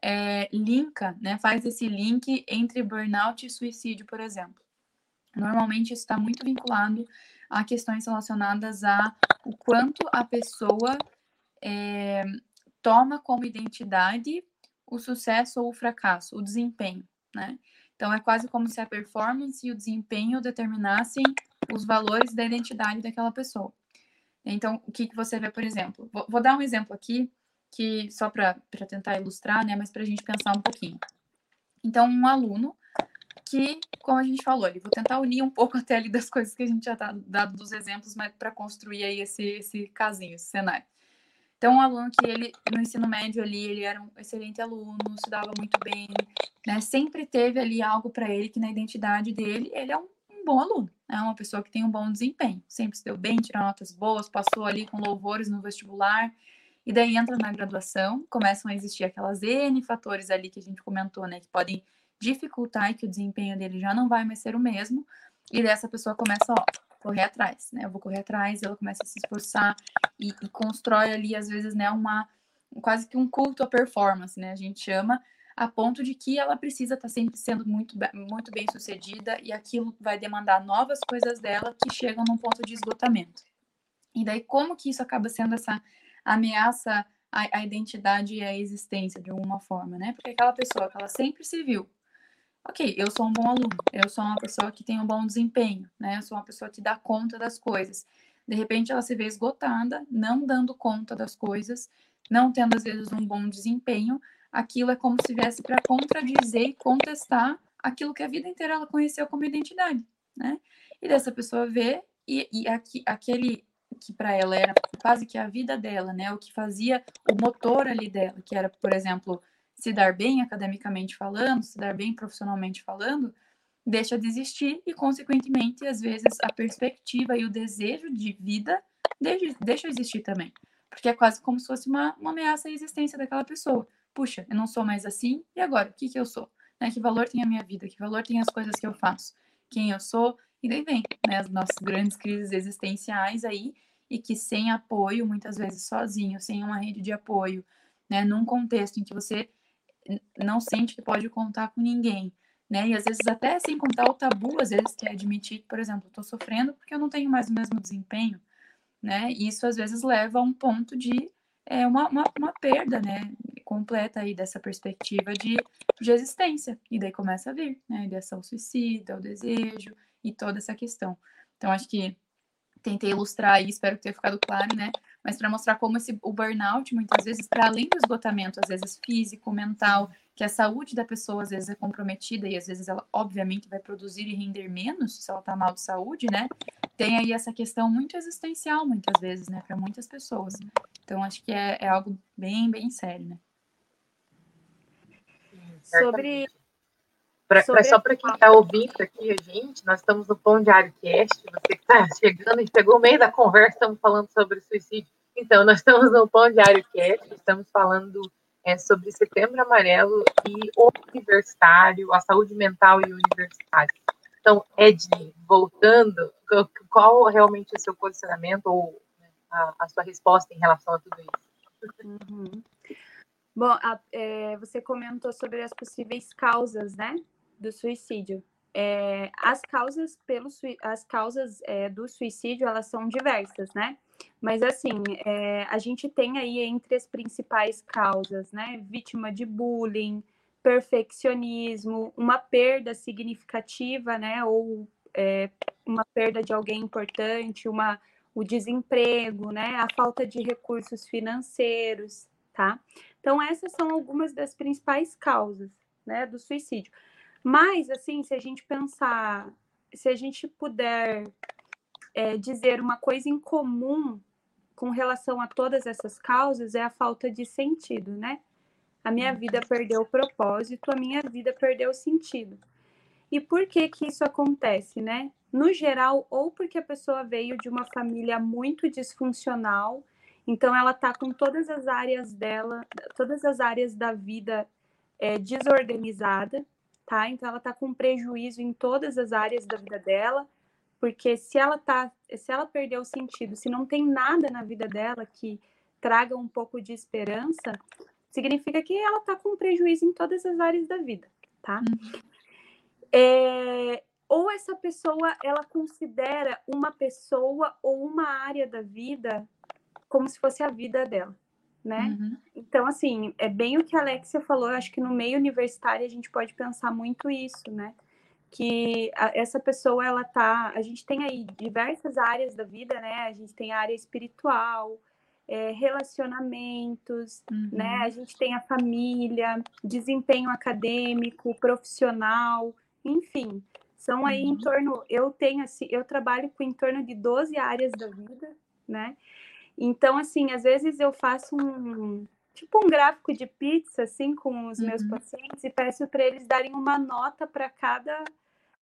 é, linka, né, faz esse link entre burnout e suicídio, por exemplo. Normalmente isso está muito vinculado a questões relacionadas a o quanto a pessoa é, toma como identidade o sucesso ou o fracasso, o desempenho, né? Então é quase como se a performance e o desempenho determinassem os valores da identidade daquela pessoa. Então, o que, que você vê, por exemplo? Vou, vou dar um exemplo aqui, que só para tentar ilustrar, né? Mas para a gente pensar um pouquinho. Então, um aluno que, como a gente falou, vou tentar unir um pouco até ali das coisas que a gente já tá dado dos exemplos, mas para construir aí esse, esse casinho, esse cenário. Então, um aluno que ele, no ensino médio ali, ele era um excelente aluno, estudava muito bem, né? Sempre teve ali algo para ele que na identidade dele, ele é um, um, bom aluno, é né? uma pessoa que tem um bom desempenho, sempre se deu bem, tirou notas boas, passou ali com louvores no vestibular, e daí entra na graduação, começam a existir aquelas N fatores ali que a gente comentou, né, que podem dificultar e que o desempenho dele já não vai mais ser o mesmo, e dessa pessoa começa, ó, correr atrás, né? Eu vou correr atrás, ela começa a se esforçar e, e constrói ali, às vezes, né, uma quase que um culto à performance, né? A gente chama a ponto de que ela precisa estar tá sempre sendo muito, muito bem sucedida e aquilo vai demandar novas coisas dela que chegam num ponto de esgotamento. E daí, como que isso acaba sendo essa ameaça à, à identidade e à existência de alguma forma, né? Porque aquela pessoa que ela sempre se viu ok, eu sou um bom aluno, eu sou uma pessoa que tem um bom desempenho, né? Eu sou uma pessoa que dá conta das coisas. De repente ela se vê esgotada, não dando conta das coisas, não tendo às vezes um bom desempenho, aquilo é como se viesse para contradizer e contestar aquilo que a vida inteira ela conheceu como identidade, né? E dessa pessoa vê e, e aqui, aquele que para ela era quase que a vida dela, né? O que fazia o motor ali dela, que era, por exemplo, se dar bem academicamente falando, se dar bem profissionalmente falando, deixa de existir e, consequentemente, às vezes a perspectiva e o desejo de vida deixa, deixa de existir também. Porque é quase como se fosse uma, uma ameaça à existência daquela pessoa. Puxa, eu não sou mais assim, e agora? O que, que eu sou? Né? Que valor tem a minha vida? Que valor tem as coisas que eu faço? Quem eu sou? E daí vem né, as nossas grandes crises existenciais aí, e que sem apoio, muitas vezes sozinho, sem uma rede de apoio, né, num contexto em que você não sente que pode contar com ninguém, né? E às vezes até sem contar o tabu, às vezes que é admitir, por exemplo, estou sofrendo porque eu não tenho mais o mesmo desempenho, né? E isso às vezes leva a um ponto de é, uma, uma, uma perda, né? Completa aí dessa perspectiva de, de existência. E daí começa a vir, né? A ideação suicida, o desejo e toda essa questão. Então, acho que tentei ilustrar aí, espero que tenha ficado claro, né? mas para mostrar como esse, o burnout, muitas vezes, para além do esgotamento, às vezes físico, mental, que a saúde da pessoa às vezes é comprometida e às vezes ela, obviamente, vai produzir e render menos se ela está mal de saúde, né? Tem aí essa questão muito existencial, muitas vezes, né, para muitas pessoas. Então, acho que é, é algo bem, bem sério, né? Sobre Pra, pra, só para quem está ouvindo aqui a gente, nós estamos no Pão Diário Cast. Você que está chegando e chegou no meio da conversa, estamos falando sobre suicídio. Então, nós estamos no Pão Diário Cast, estamos falando é, sobre Setembro Amarelo e o universitário, a saúde mental e o universitário. Então, Edney, voltando, qual realmente é o seu posicionamento ou né, a, a, sua resposta em relação a tudo isso? Uhum. Bom, a, é, você comentou sobre as possíveis causas, né, do suicídio. É, as causas pelo as causas é, do suicídio elas são diversas, né? Mas assim, é, a gente tem aí entre as principais causas, né? Vítima de bullying, perfeccionismo, uma perda significativa, né? Ou é, uma perda de alguém importante, uma o desemprego, né? A falta de recursos financeiros, tá? Então essas são algumas das principais causas, né? Do suicídio. Mas, assim, se a gente pensar, se a gente puder é, dizer uma coisa em comum com relação a todas essas causas, é a falta de sentido, né? A minha uhum. vida perdeu o propósito, a minha vida perdeu o sentido. E por que que isso acontece, né? No geral, ou porque a pessoa veio de uma família muito disfuncional, então ela tá com todas as áreas dela, todas as áreas da vida é, desorganizada, tá? Então ela tá com prejuízo em todas as áreas da vida dela, porque se ela tá, se ela perdeu o sentido, se não tem nada na vida dela que traga um pouco de esperança, significa que ela está com prejuízo em todas as áreas da vida, tá? Uhum. É, ou essa pessoa ela considera uma pessoa ou uma área da vida como se fosse a vida dela, né? Uhum. Então, assim, é bem o que a Alexia falou, eu acho que no meio universitário a gente pode pensar muito isso, né? Que a, essa pessoa, ela tá. A gente tem aí diversas áreas da vida, né? A gente tem a área espiritual, é, relacionamentos, uhum. né? A gente tem a família, desempenho acadêmico, profissional, enfim. São aí uhum. em torno, eu tenho assim, eu trabalho com em torno de 12 áreas da vida, né? Então, assim, às vezes eu faço um tipo um gráfico de pizza assim com os uhum. meus pacientes e peço para eles darem uma nota para cada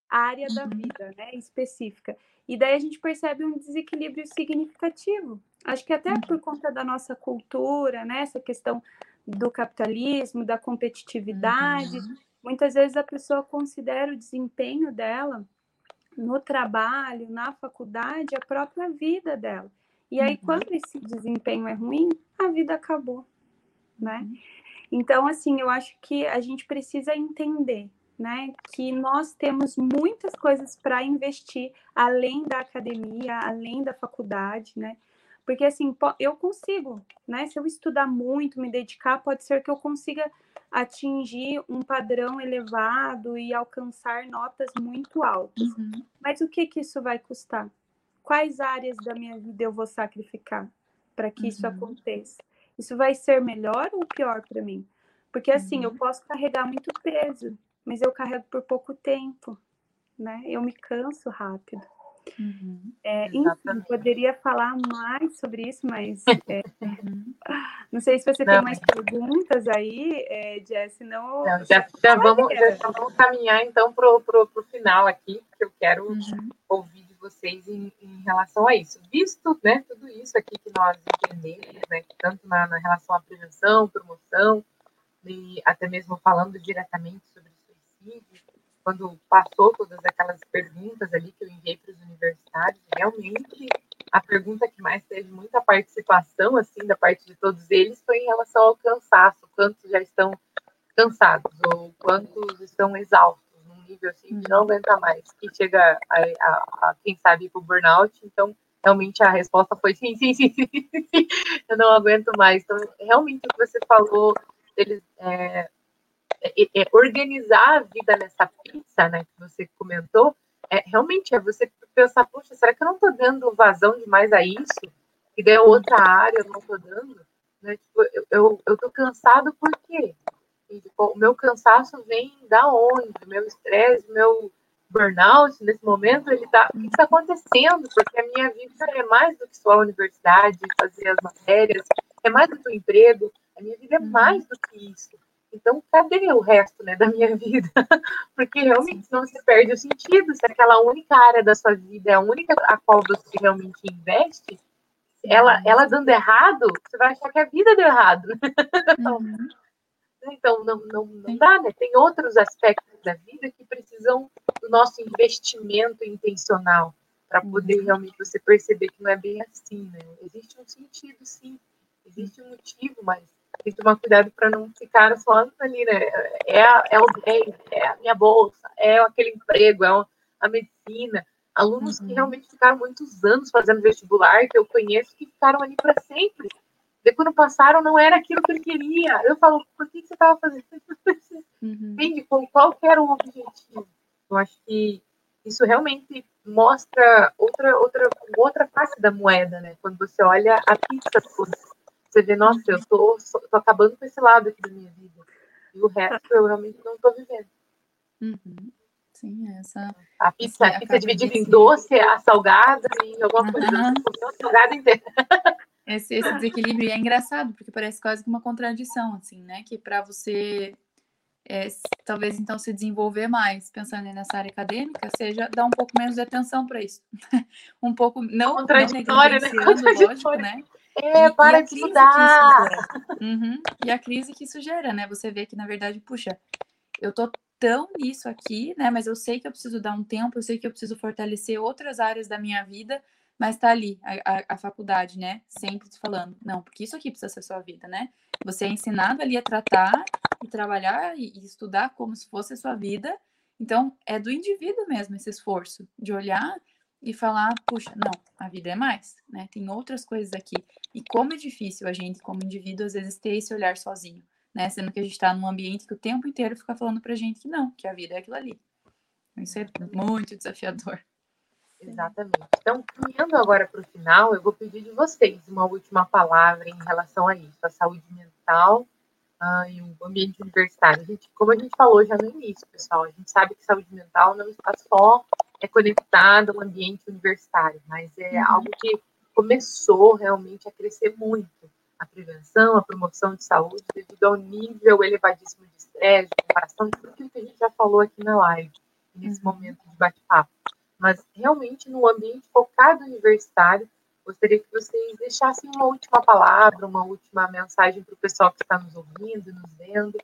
área da uhum. vida, né, específica. E daí a gente percebe um desequilíbrio significativo. Acho que até uhum. por conta da nossa cultura, né, essa questão do capitalismo, da competitividade, uhum. muitas vezes a pessoa considera o desempenho dela no trabalho, na faculdade, a própria vida dela. E aí, uhum. quando esse desempenho é ruim, a vida acabou, né? Uhum. Então, assim, eu acho que a gente precisa entender, né, que nós temos muitas coisas para investir além da academia, além da faculdade, né? Porque assim, eu consigo, né? Se eu estudar muito, me dedicar, pode ser que eu consiga atingir um padrão elevado e alcançar notas muito altas. Uhum. Mas o que que isso vai custar? Quais áreas da minha vida eu vou sacrificar para que uhum. isso aconteça? Isso vai ser melhor ou pior para mim? Porque assim, uhum. eu posso carregar muito peso, mas eu carrego por pouco tempo, né? Eu me canso rápido. Uhum. É, enfim, poderia falar mais sobre isso, mas é, uhum. não sei se você não, tem mais perguntas aí, é, Jess, senão... Não, já, já, vamos, já, vamos caminhar então para o final aqui, que eu quero uhum. ouvir vocês em, em, relação a isso. Visto né, tudo isso aqui que nós entendemos, né, tanto na, na, relação à prevenção, promoção, e até mesmo falando diretamente sobre suicídio, quando passou todas aquelas perguntas ali que eu enviei para os universitários, realmente a pergunta que mais teve muita participação, assim, da parte de todos eles, foi em relação ao cansaço, quantos já estão cansados ou quantos estão exaustos nível assim de não uhum. aguentar mais, que chega a, a, a quem sabe para o burnout, então realmente a resposta foi sim, sim, sim, sim, sim, eu não aguento mais. Então, realmente o que você falou, eles é, é, é, organizar a vida nessa pizza, né, que você comentou, é, realmente é você pensar, poxa, será que eu não estou dando vazão demais a isso? E daí outra área eu não estou dando? Né? Tipo, eu, eu, eu tô cansado por quê? O meu cansaço vem da onde? O meu estresse, o meu burnout nesse momento, ele tá, o que está acontecendo? Porque a minha vida é mais do que só a universidade, fazer as matérias, é mais do que o emprego, a minha vida é uhum. mais do que isso. Então, cadê o resto né, da minha vida? Porque realmente não se perde o sentido. Se aquela única área da sua vida é a única a qual você realmente investe, ela, uhum. ela dando errado, você vai achar que a vida deu errado. Uhum. Então, não, não, não dá, né? Tem outros aspectos da vida que precisam do nosso investimento intencional para poder uhum. realmente você perceber que não é bem assim, né? Existe um sentido, sim. Existe um motivo, mas tem que tomar cuidado para não ficar só ali, né? É a, é, o, é, é a minha bolsa, é aquele emprego, é a medicina. Alunos uhum. que realmente ficaram muitos anos fazendo vestibular, que eu conheço, que ficaram ali para sempre e quando passaram, não era aquilo que ele queria. Eu falo, por que, você estava fazendo isso? Uhum. Entende? Qual era o objetivo? Eu acho que isso realmente mostra outra, outra, outra face da moeda, né? Quando você olha a pizza você vê, nossa, eu tô, tô acabando com esse lado aqui da minha vida. E o resto eu realmente não tô vivendo. Uhum. Sim, essa. A pizza, a pizza dividida em doce, a salgada e alguma coisa. Uhum. A salgada inteira. Esse, esse desequilíbrio é engraçado, porque parece quase que uma contradição, assim, né? Que para você é, talvez então se desenvolver mais, pensando nessa área acadêmica, seja dar um pouco menos de atenção para isso. um pouco, não, contraditório, não né? lógico, né? É, e, para e de estudar. Uhum. E a crise que isso gera, né? Você vê que, na verdade, puxa, eu tô tão nisso aqui, né? Mas eu sei que eu preciso dar um tempo, eu sei que eu preciso fortalecer outras áreas da minha vida, mas tá ali a, a, a, faculdade, né? Sempre falando, não, porque isso aqui precisa ser sua vida, né? Você é ensinado ali a tratar e trabalhar e, e estudar como se fosse a sua vida. Então, é do indivíduo mesmo esse esforço de olhar e falar, puxa, não, a vida é mais, né? Tem outras coisas aqui. E como é difícil a gente, como indivíduo, às vezes ter esse olhar sozinho, né? Sendo que a gente está num ambiente que o tempo inteiro fica falando pra gente que não, que a vida é aquilo ali. Isso é muito desafiador. Exatamente. Então, caminhando agora para o final, eu vou pedir de vocês uma última palavra em relação a isso, a saúde mental uh, e o ambiente universitário. A gente, como a gente falou já no início, pessoal, a gente sabe que saúde mental não está só é conectada ao ambiente universitário, mas é uhum. algo que começou realmente a crescer muito. A prevenção, a promoção de saúde, devido ao nível elevadíssimo de estresse, de comparação, de tudo aquilo que a gente já falou aqui na live, nesse uhum. momento de bate-papo. Mas realmente no ambiente focado universitário, gostaria que vocês deixassem uma última palavra, uma última mensagem para o pessoal que está nos ouvindo, nos vendo,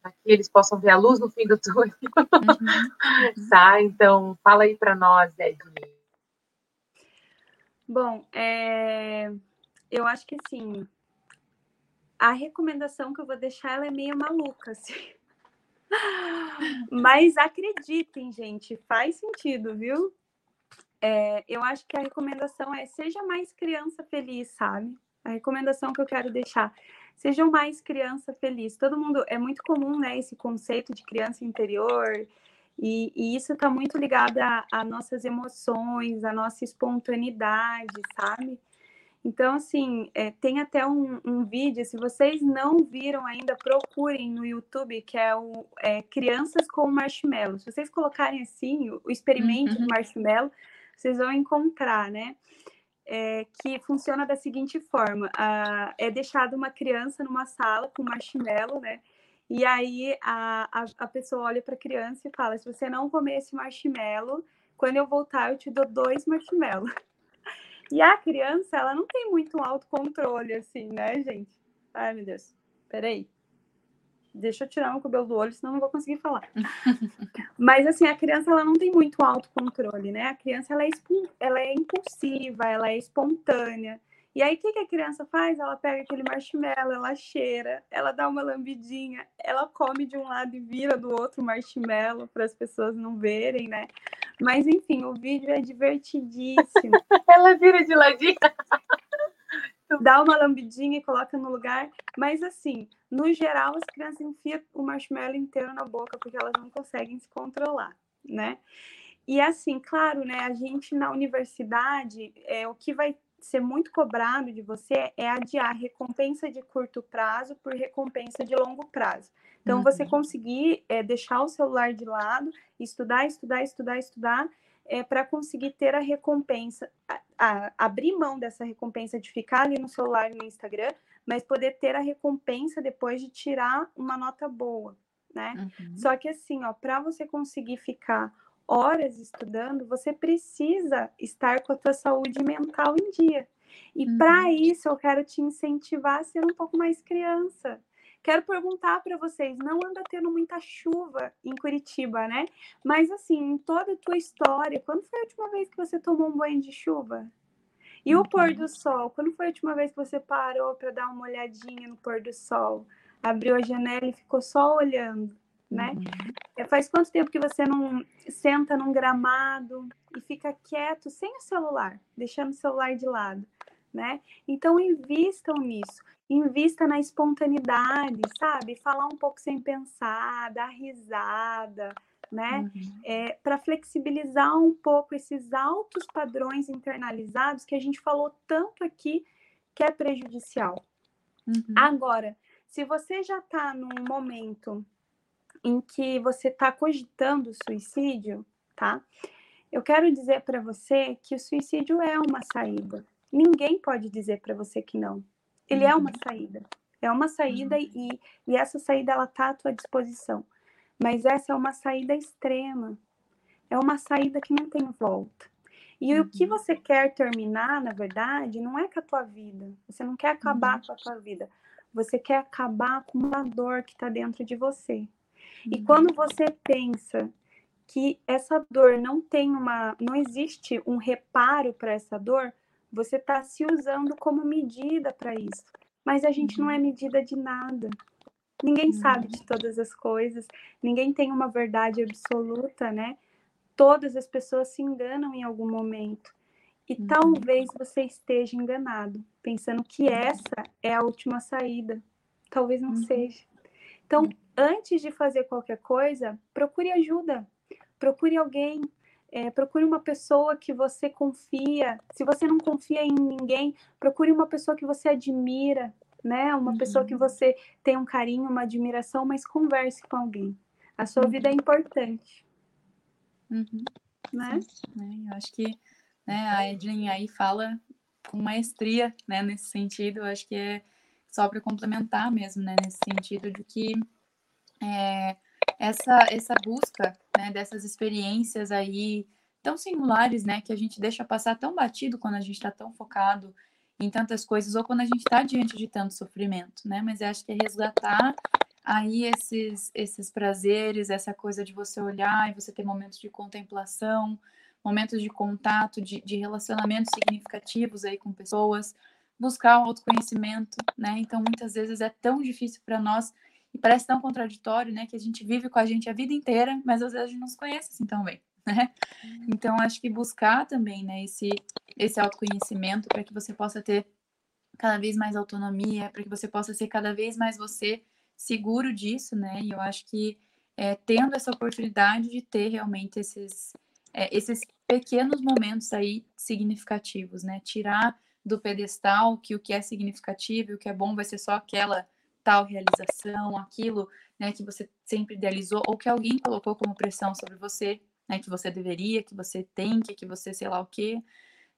para que eles possam ver a luz no fim do túnel. Uhum. tá? Então, fala aí para nós, Ednei. Bom, é... eu acho que assim, a recomendação que eu vou deixar ela é meio maluca, assim. Mas acreditem, gente, faz sentido, viu? É, eu acho que a recomendação é seja mais criança feliz, sabe? A recomendação que eu quero deixar sejam mais criança feliz. Todo mundo é muito comum, né, esse conceito de criança interior, e, e isso está muito ligado a, nossas emoções, a nossa espontaneidade, sabe? Então, assim, é, tem até um, um, vídeo, se vocês não viram ainda, procurem no YouTube, que é o é, Crianças com Marshmallow. Se vocês colocarem assim, o, experimento uhum. do marshmallow, vocês vão encontrar, né? é, que funciona da seguinte forma: a, é deixada uma criança numa sala com marshmallow, né? E aí a, a, a pessoa olha para a criança e fala: se você não comer esse marshmallow, quando eu voltar eu te dou dois marshmallows. E a criança, ela não tem muito um autocontrole, assim, né, gente? Ai, meu Deus. Peraí deixa eu tirar o cabelo do olho, senão não vou conseguir falar. Mas assim, a criança ela não tem muito autocontrole, né? A criança ela é, ela é impulsiva, ela é espontânea. E aí, o que, que a criança faz? Ela pega aquele marshmallow, ela cheira, ela dá uma lambidinha, ela come de um lado e vira do outro marshmallow para as pessoas não verem, né? Mas enfim, o vídeo é divertidíssimo. ela vira de ladinho dá uma lambidinha e coloca no lugar. Mas assim, no geral, as crianças enfiam o marshmallow inteiro na boca porque elas não conseguem se controlar, né? E assim, claro, né? A gente na universidade, é, o que vai ser muito cobrado de você é adiar recompensa de curto prazo por recompensa de longo prazo. Então, uhum. você conseguir é, deixar o celular de lado, estudar, estudar, estudar, estudar, é, para conseguir ter a recompensa, a, a, abrir mão dessa recompensa de ficar ali no celular e no Instagram, mas poder ter a recompensa depois de tirar uma nota boa, né? Uhum. Só que assim, ó, para você conseguir ficar horas estudando, você precisa estar com a tua saúde mental em dia. E uhum. para isso eu quero te incentivar a ser um pouco mais criança. Quero perguntar para vocês, não anda tendo muita chuva em Curitiba, né? Mas assim, em toda a tua história, quando foi a última vez que você tomou um banho de chuva? E uhum. o pôr do sol? Quando foi a última vez que você parou para dar uma olhadinha no pôr do sol? Abriu a janela e ficou só olhando, né? Uhum. É, faz quanto tempo que você não senta num gramado e fica quieto sem o celular, deixando o celular de lado, né? Então invistam nisso invista na espontaneidade, sabe? Falar um pouco sem pensar, dar risada, né? Uhum. É, para flexibilizar um pouco esses altos padrões internalizados que a gente falou tanto aqui que é prejudicial. Uhum. Agora, se você já está num momento em que você está cogitando suicídio, tá? Eu quero dizer para você que o suicídio é uma saída. Ninguém pode dizer para você que não. Ele uhum. é uma uhum. saída. É uma saída uhum. e, e essa saída ela está à tua disposição. Mas essa é uma saída extrema. É uma saída que não tem volta. E uhum. o que uhum. você quer terminar, na verdade, não é com a tua vida. Você não quer acabar uhum. com a tua vida. Você quer acabar com uma dor que está dentro de você. E quando você pensa que essa dor não tem uma, não existe um reparo para essa dor, você está se usando como medida para isso. Mas a gente não é uhum. medida de nada. Ninguém sabe de uhum. todas as coisas, ninguém tem uma verdade absoluta, né? Todas as pessoas se enganam em algum momento. E uhum. talvez você esteja enganado, pensando que essa é a última saída. Talvez não uhum. seja. Então, antes de fazer qualquer coisa, procure ajuda. Procure alguém, é, procure uma pessoa que você confia. Se você não confia em ninguém, procure uma pessoa que você admira, né? Uma uhum. pessoa que você tem um carinho, uma admiração, mas converse com alguém. A sua uhum. vida é importante. Uhum. Né? Sim, eu acho que né, a Edlin aí fala com maestria né, nesse sentido. Eu acho que é só para complementar mesmo, né, nesse sentido de que é, essa, essa busca né, dessas experiências aí tão singulares, né, que a gente deixa passar tão batido quando a gente está tão focado em tantas coisas ou quando a gente está diante de tanto sofrimento, né? Mas eu acho que é resgatar aí esses esses prazeres, essa coisa de você olhar e você ter momentos de contemplação, momentos de contato, de, de relacionamentos significativos aí com pessoas, buscar o autoconhecimento, né? Então muitas vezes é tão difícil para nós e parece tão contraditório, né? Que a gente vive com a gente a vida inteira, mas às vezes a gente não se conhece assim tão bem, né? Uhum. Então acho que buscar também, né? Esse esse autoconhecimento para que você possa ter cada vez mais autonomia, para que você possa ser cada vez mais você seguro disso, né? E eu acho que é, tendo essa oportunidade de ter realmente esses, é, esses pequenos momentos aí significativos, né? Tirar do pedestal que o que é significativo e o que é bom vai ser só aquela tal realização, aquilo né, que você sempre idealizou ou que alguém colocou como pressão sobre você, né, que você deveria, que você tem, que, que você sei lá o quê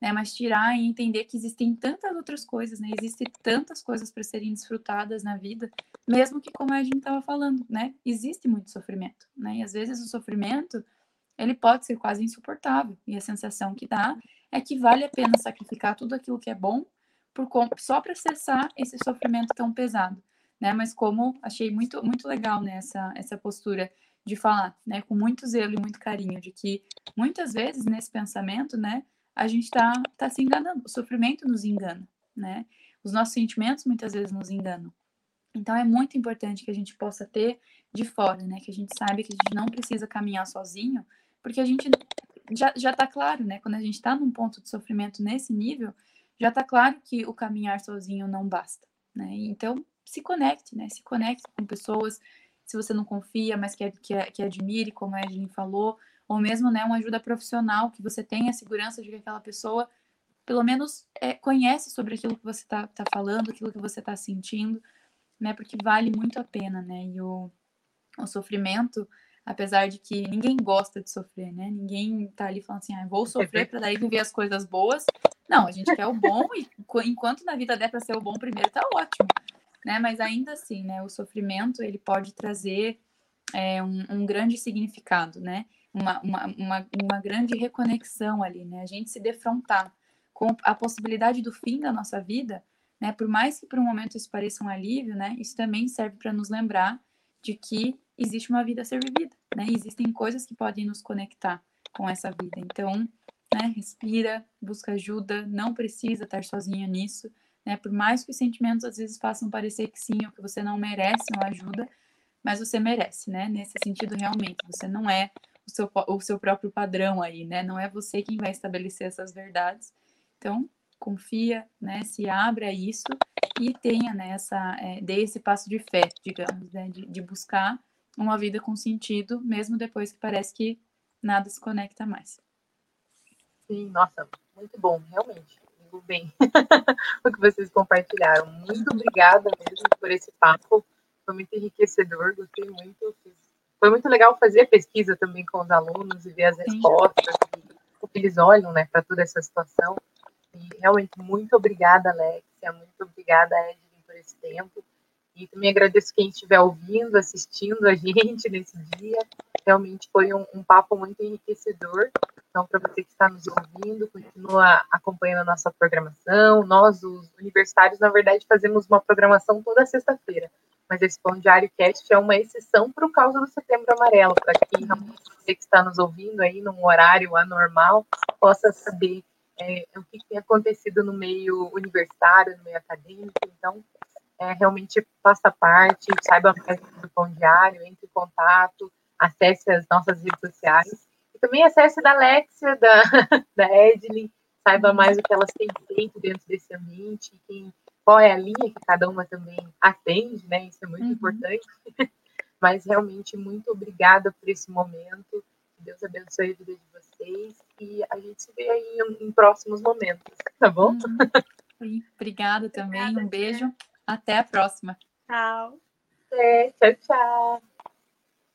né? Mas tirar e entender que existem tantas outras coisas, né? Existem tantas coisas para serem desfrutadas na vida, mesmo que como a gente estava falando, né? Existe muito sofrimento, né? E às vezes o sofrimento ele pode ser quase insuportável e a sensação que dá é que vale a pena sacrificar tudo aquilo que é bom por só para cessar esse sofrimento tão pesado, né? Mas como achei muito muito legal né, essa, postura de falar, né, com muito zelo e muito carinho, de que muitas vezes nesse pensamento, né, a gente está tá se enganando. O sofrimento nos engana, né? Os nossos sentimentos muitas vezes nos enganam. Então é muito importante que a gente possa ter de fora, né? Que a gente saiba que a gente não precisa caminhar sozinho, porque a gente já, já tá claro, né? Quando a gente está num ponto de sofrimento nesse nível, já tá claro que o caminhar sozinho não basta, né? Então se conecte, né? Se conecte com pessoas, se você não confia, mas que, que, que admire, como a Edwin falou, ou mesmo né, uma ajuda profissional, que você tenha a segurança de que aquela pessoa, pelo menos, é, conhece sobre aquilo que você está tá falando, aquilo que você está sentindo, né? Porque vale muito a pena, né? E o, o sofrimento, apesar de que ninguém gosta de sofrer, né? Ninguém tá ali falando assim, ah, vou sofrer para daí viver as coisas boas. Não, a gente quer o bom e enquanto na vida der para ser o bom primeiro, tá ótimo, né? Mas ainda assim, né? O sofrimento ele pode trazer é, um, um grande significado, né? uma, uma, uma, uma grande reconexão ali, né? A gente se defrontar com a possibilidade do fim da nossa vida, né? Por mais que por um momento isso pareça um alívio, né? Isso também serve para nos lembrar de que existe uma vida a ser vivida, né? Existem coisas que podem nos conectar com essa vida. Então, né? Respira, busca ajuda, não precisa estar sozinho nisso, né? Por mais que os sentimentos às vezes façam parecer que sim, ou que você não merece uma ajuda, mas você merece, né? Nesse sentido, realmente, você não é o seu, o seu próprio padrão aí, né? Não é você quem vai estabelecer essas verdades. Então, confia, né? Se abra a isso e tenha, né? Essa, é, dê esse passo de fé, digamos, né? De, de buscar uma vida com sentido, mesmo depois que parece que nada se conecta mais. Sim, nossa, muito bom, realmente. Muito bem o que vocês compartilharam. Muito obrigada mesmo por esse papo. Foi muito enriquecedor, gostei muito. Foi muito legal fazer pesquisa também com os alunos e ver as respostas, o que eles olham né, para toda essa situação. E realmente, muito obrigada, Alexia, muito obrigada, Edwin, por esse tempo. E também agradeço quem estiver ouvindo, assistindo a gente nesse dia. Realmente foi um, um papo muito enriquecedor. Então, para você que está nos ouvindo, continua acompanhando a nossa programação. Nós, os universitários, na verdade, fazemos uma programação toda sexta-feira mas esse Pão Diário Cast é uma exceção por causa do Setembro Amarelo, para que você que está nos ouvindo aí num horário anormal possa saber é, o que tem acontecido no meio universitário, no meio acadêmico. Então, é, realmente faça parte, saiba mais do Pão Diário, entre em contato, acesse as nossas redes sociais. E também acesse da Alexia, da, da Edley, saiba mais o que elas têm feito dentro desse ambiente, quem, qual é a linha que cada uma também atende, né? Isso é muito uhum. importante. Mas realmente muito obrigada por esse momento. Que Deus abençoe a vida de vocês e a gente se vê aí em, em próximos momentos, tá bom? Uhum. Obrigada também, obrigada, um beijo. Até a próxima. Tchau. É, tchau, tchau.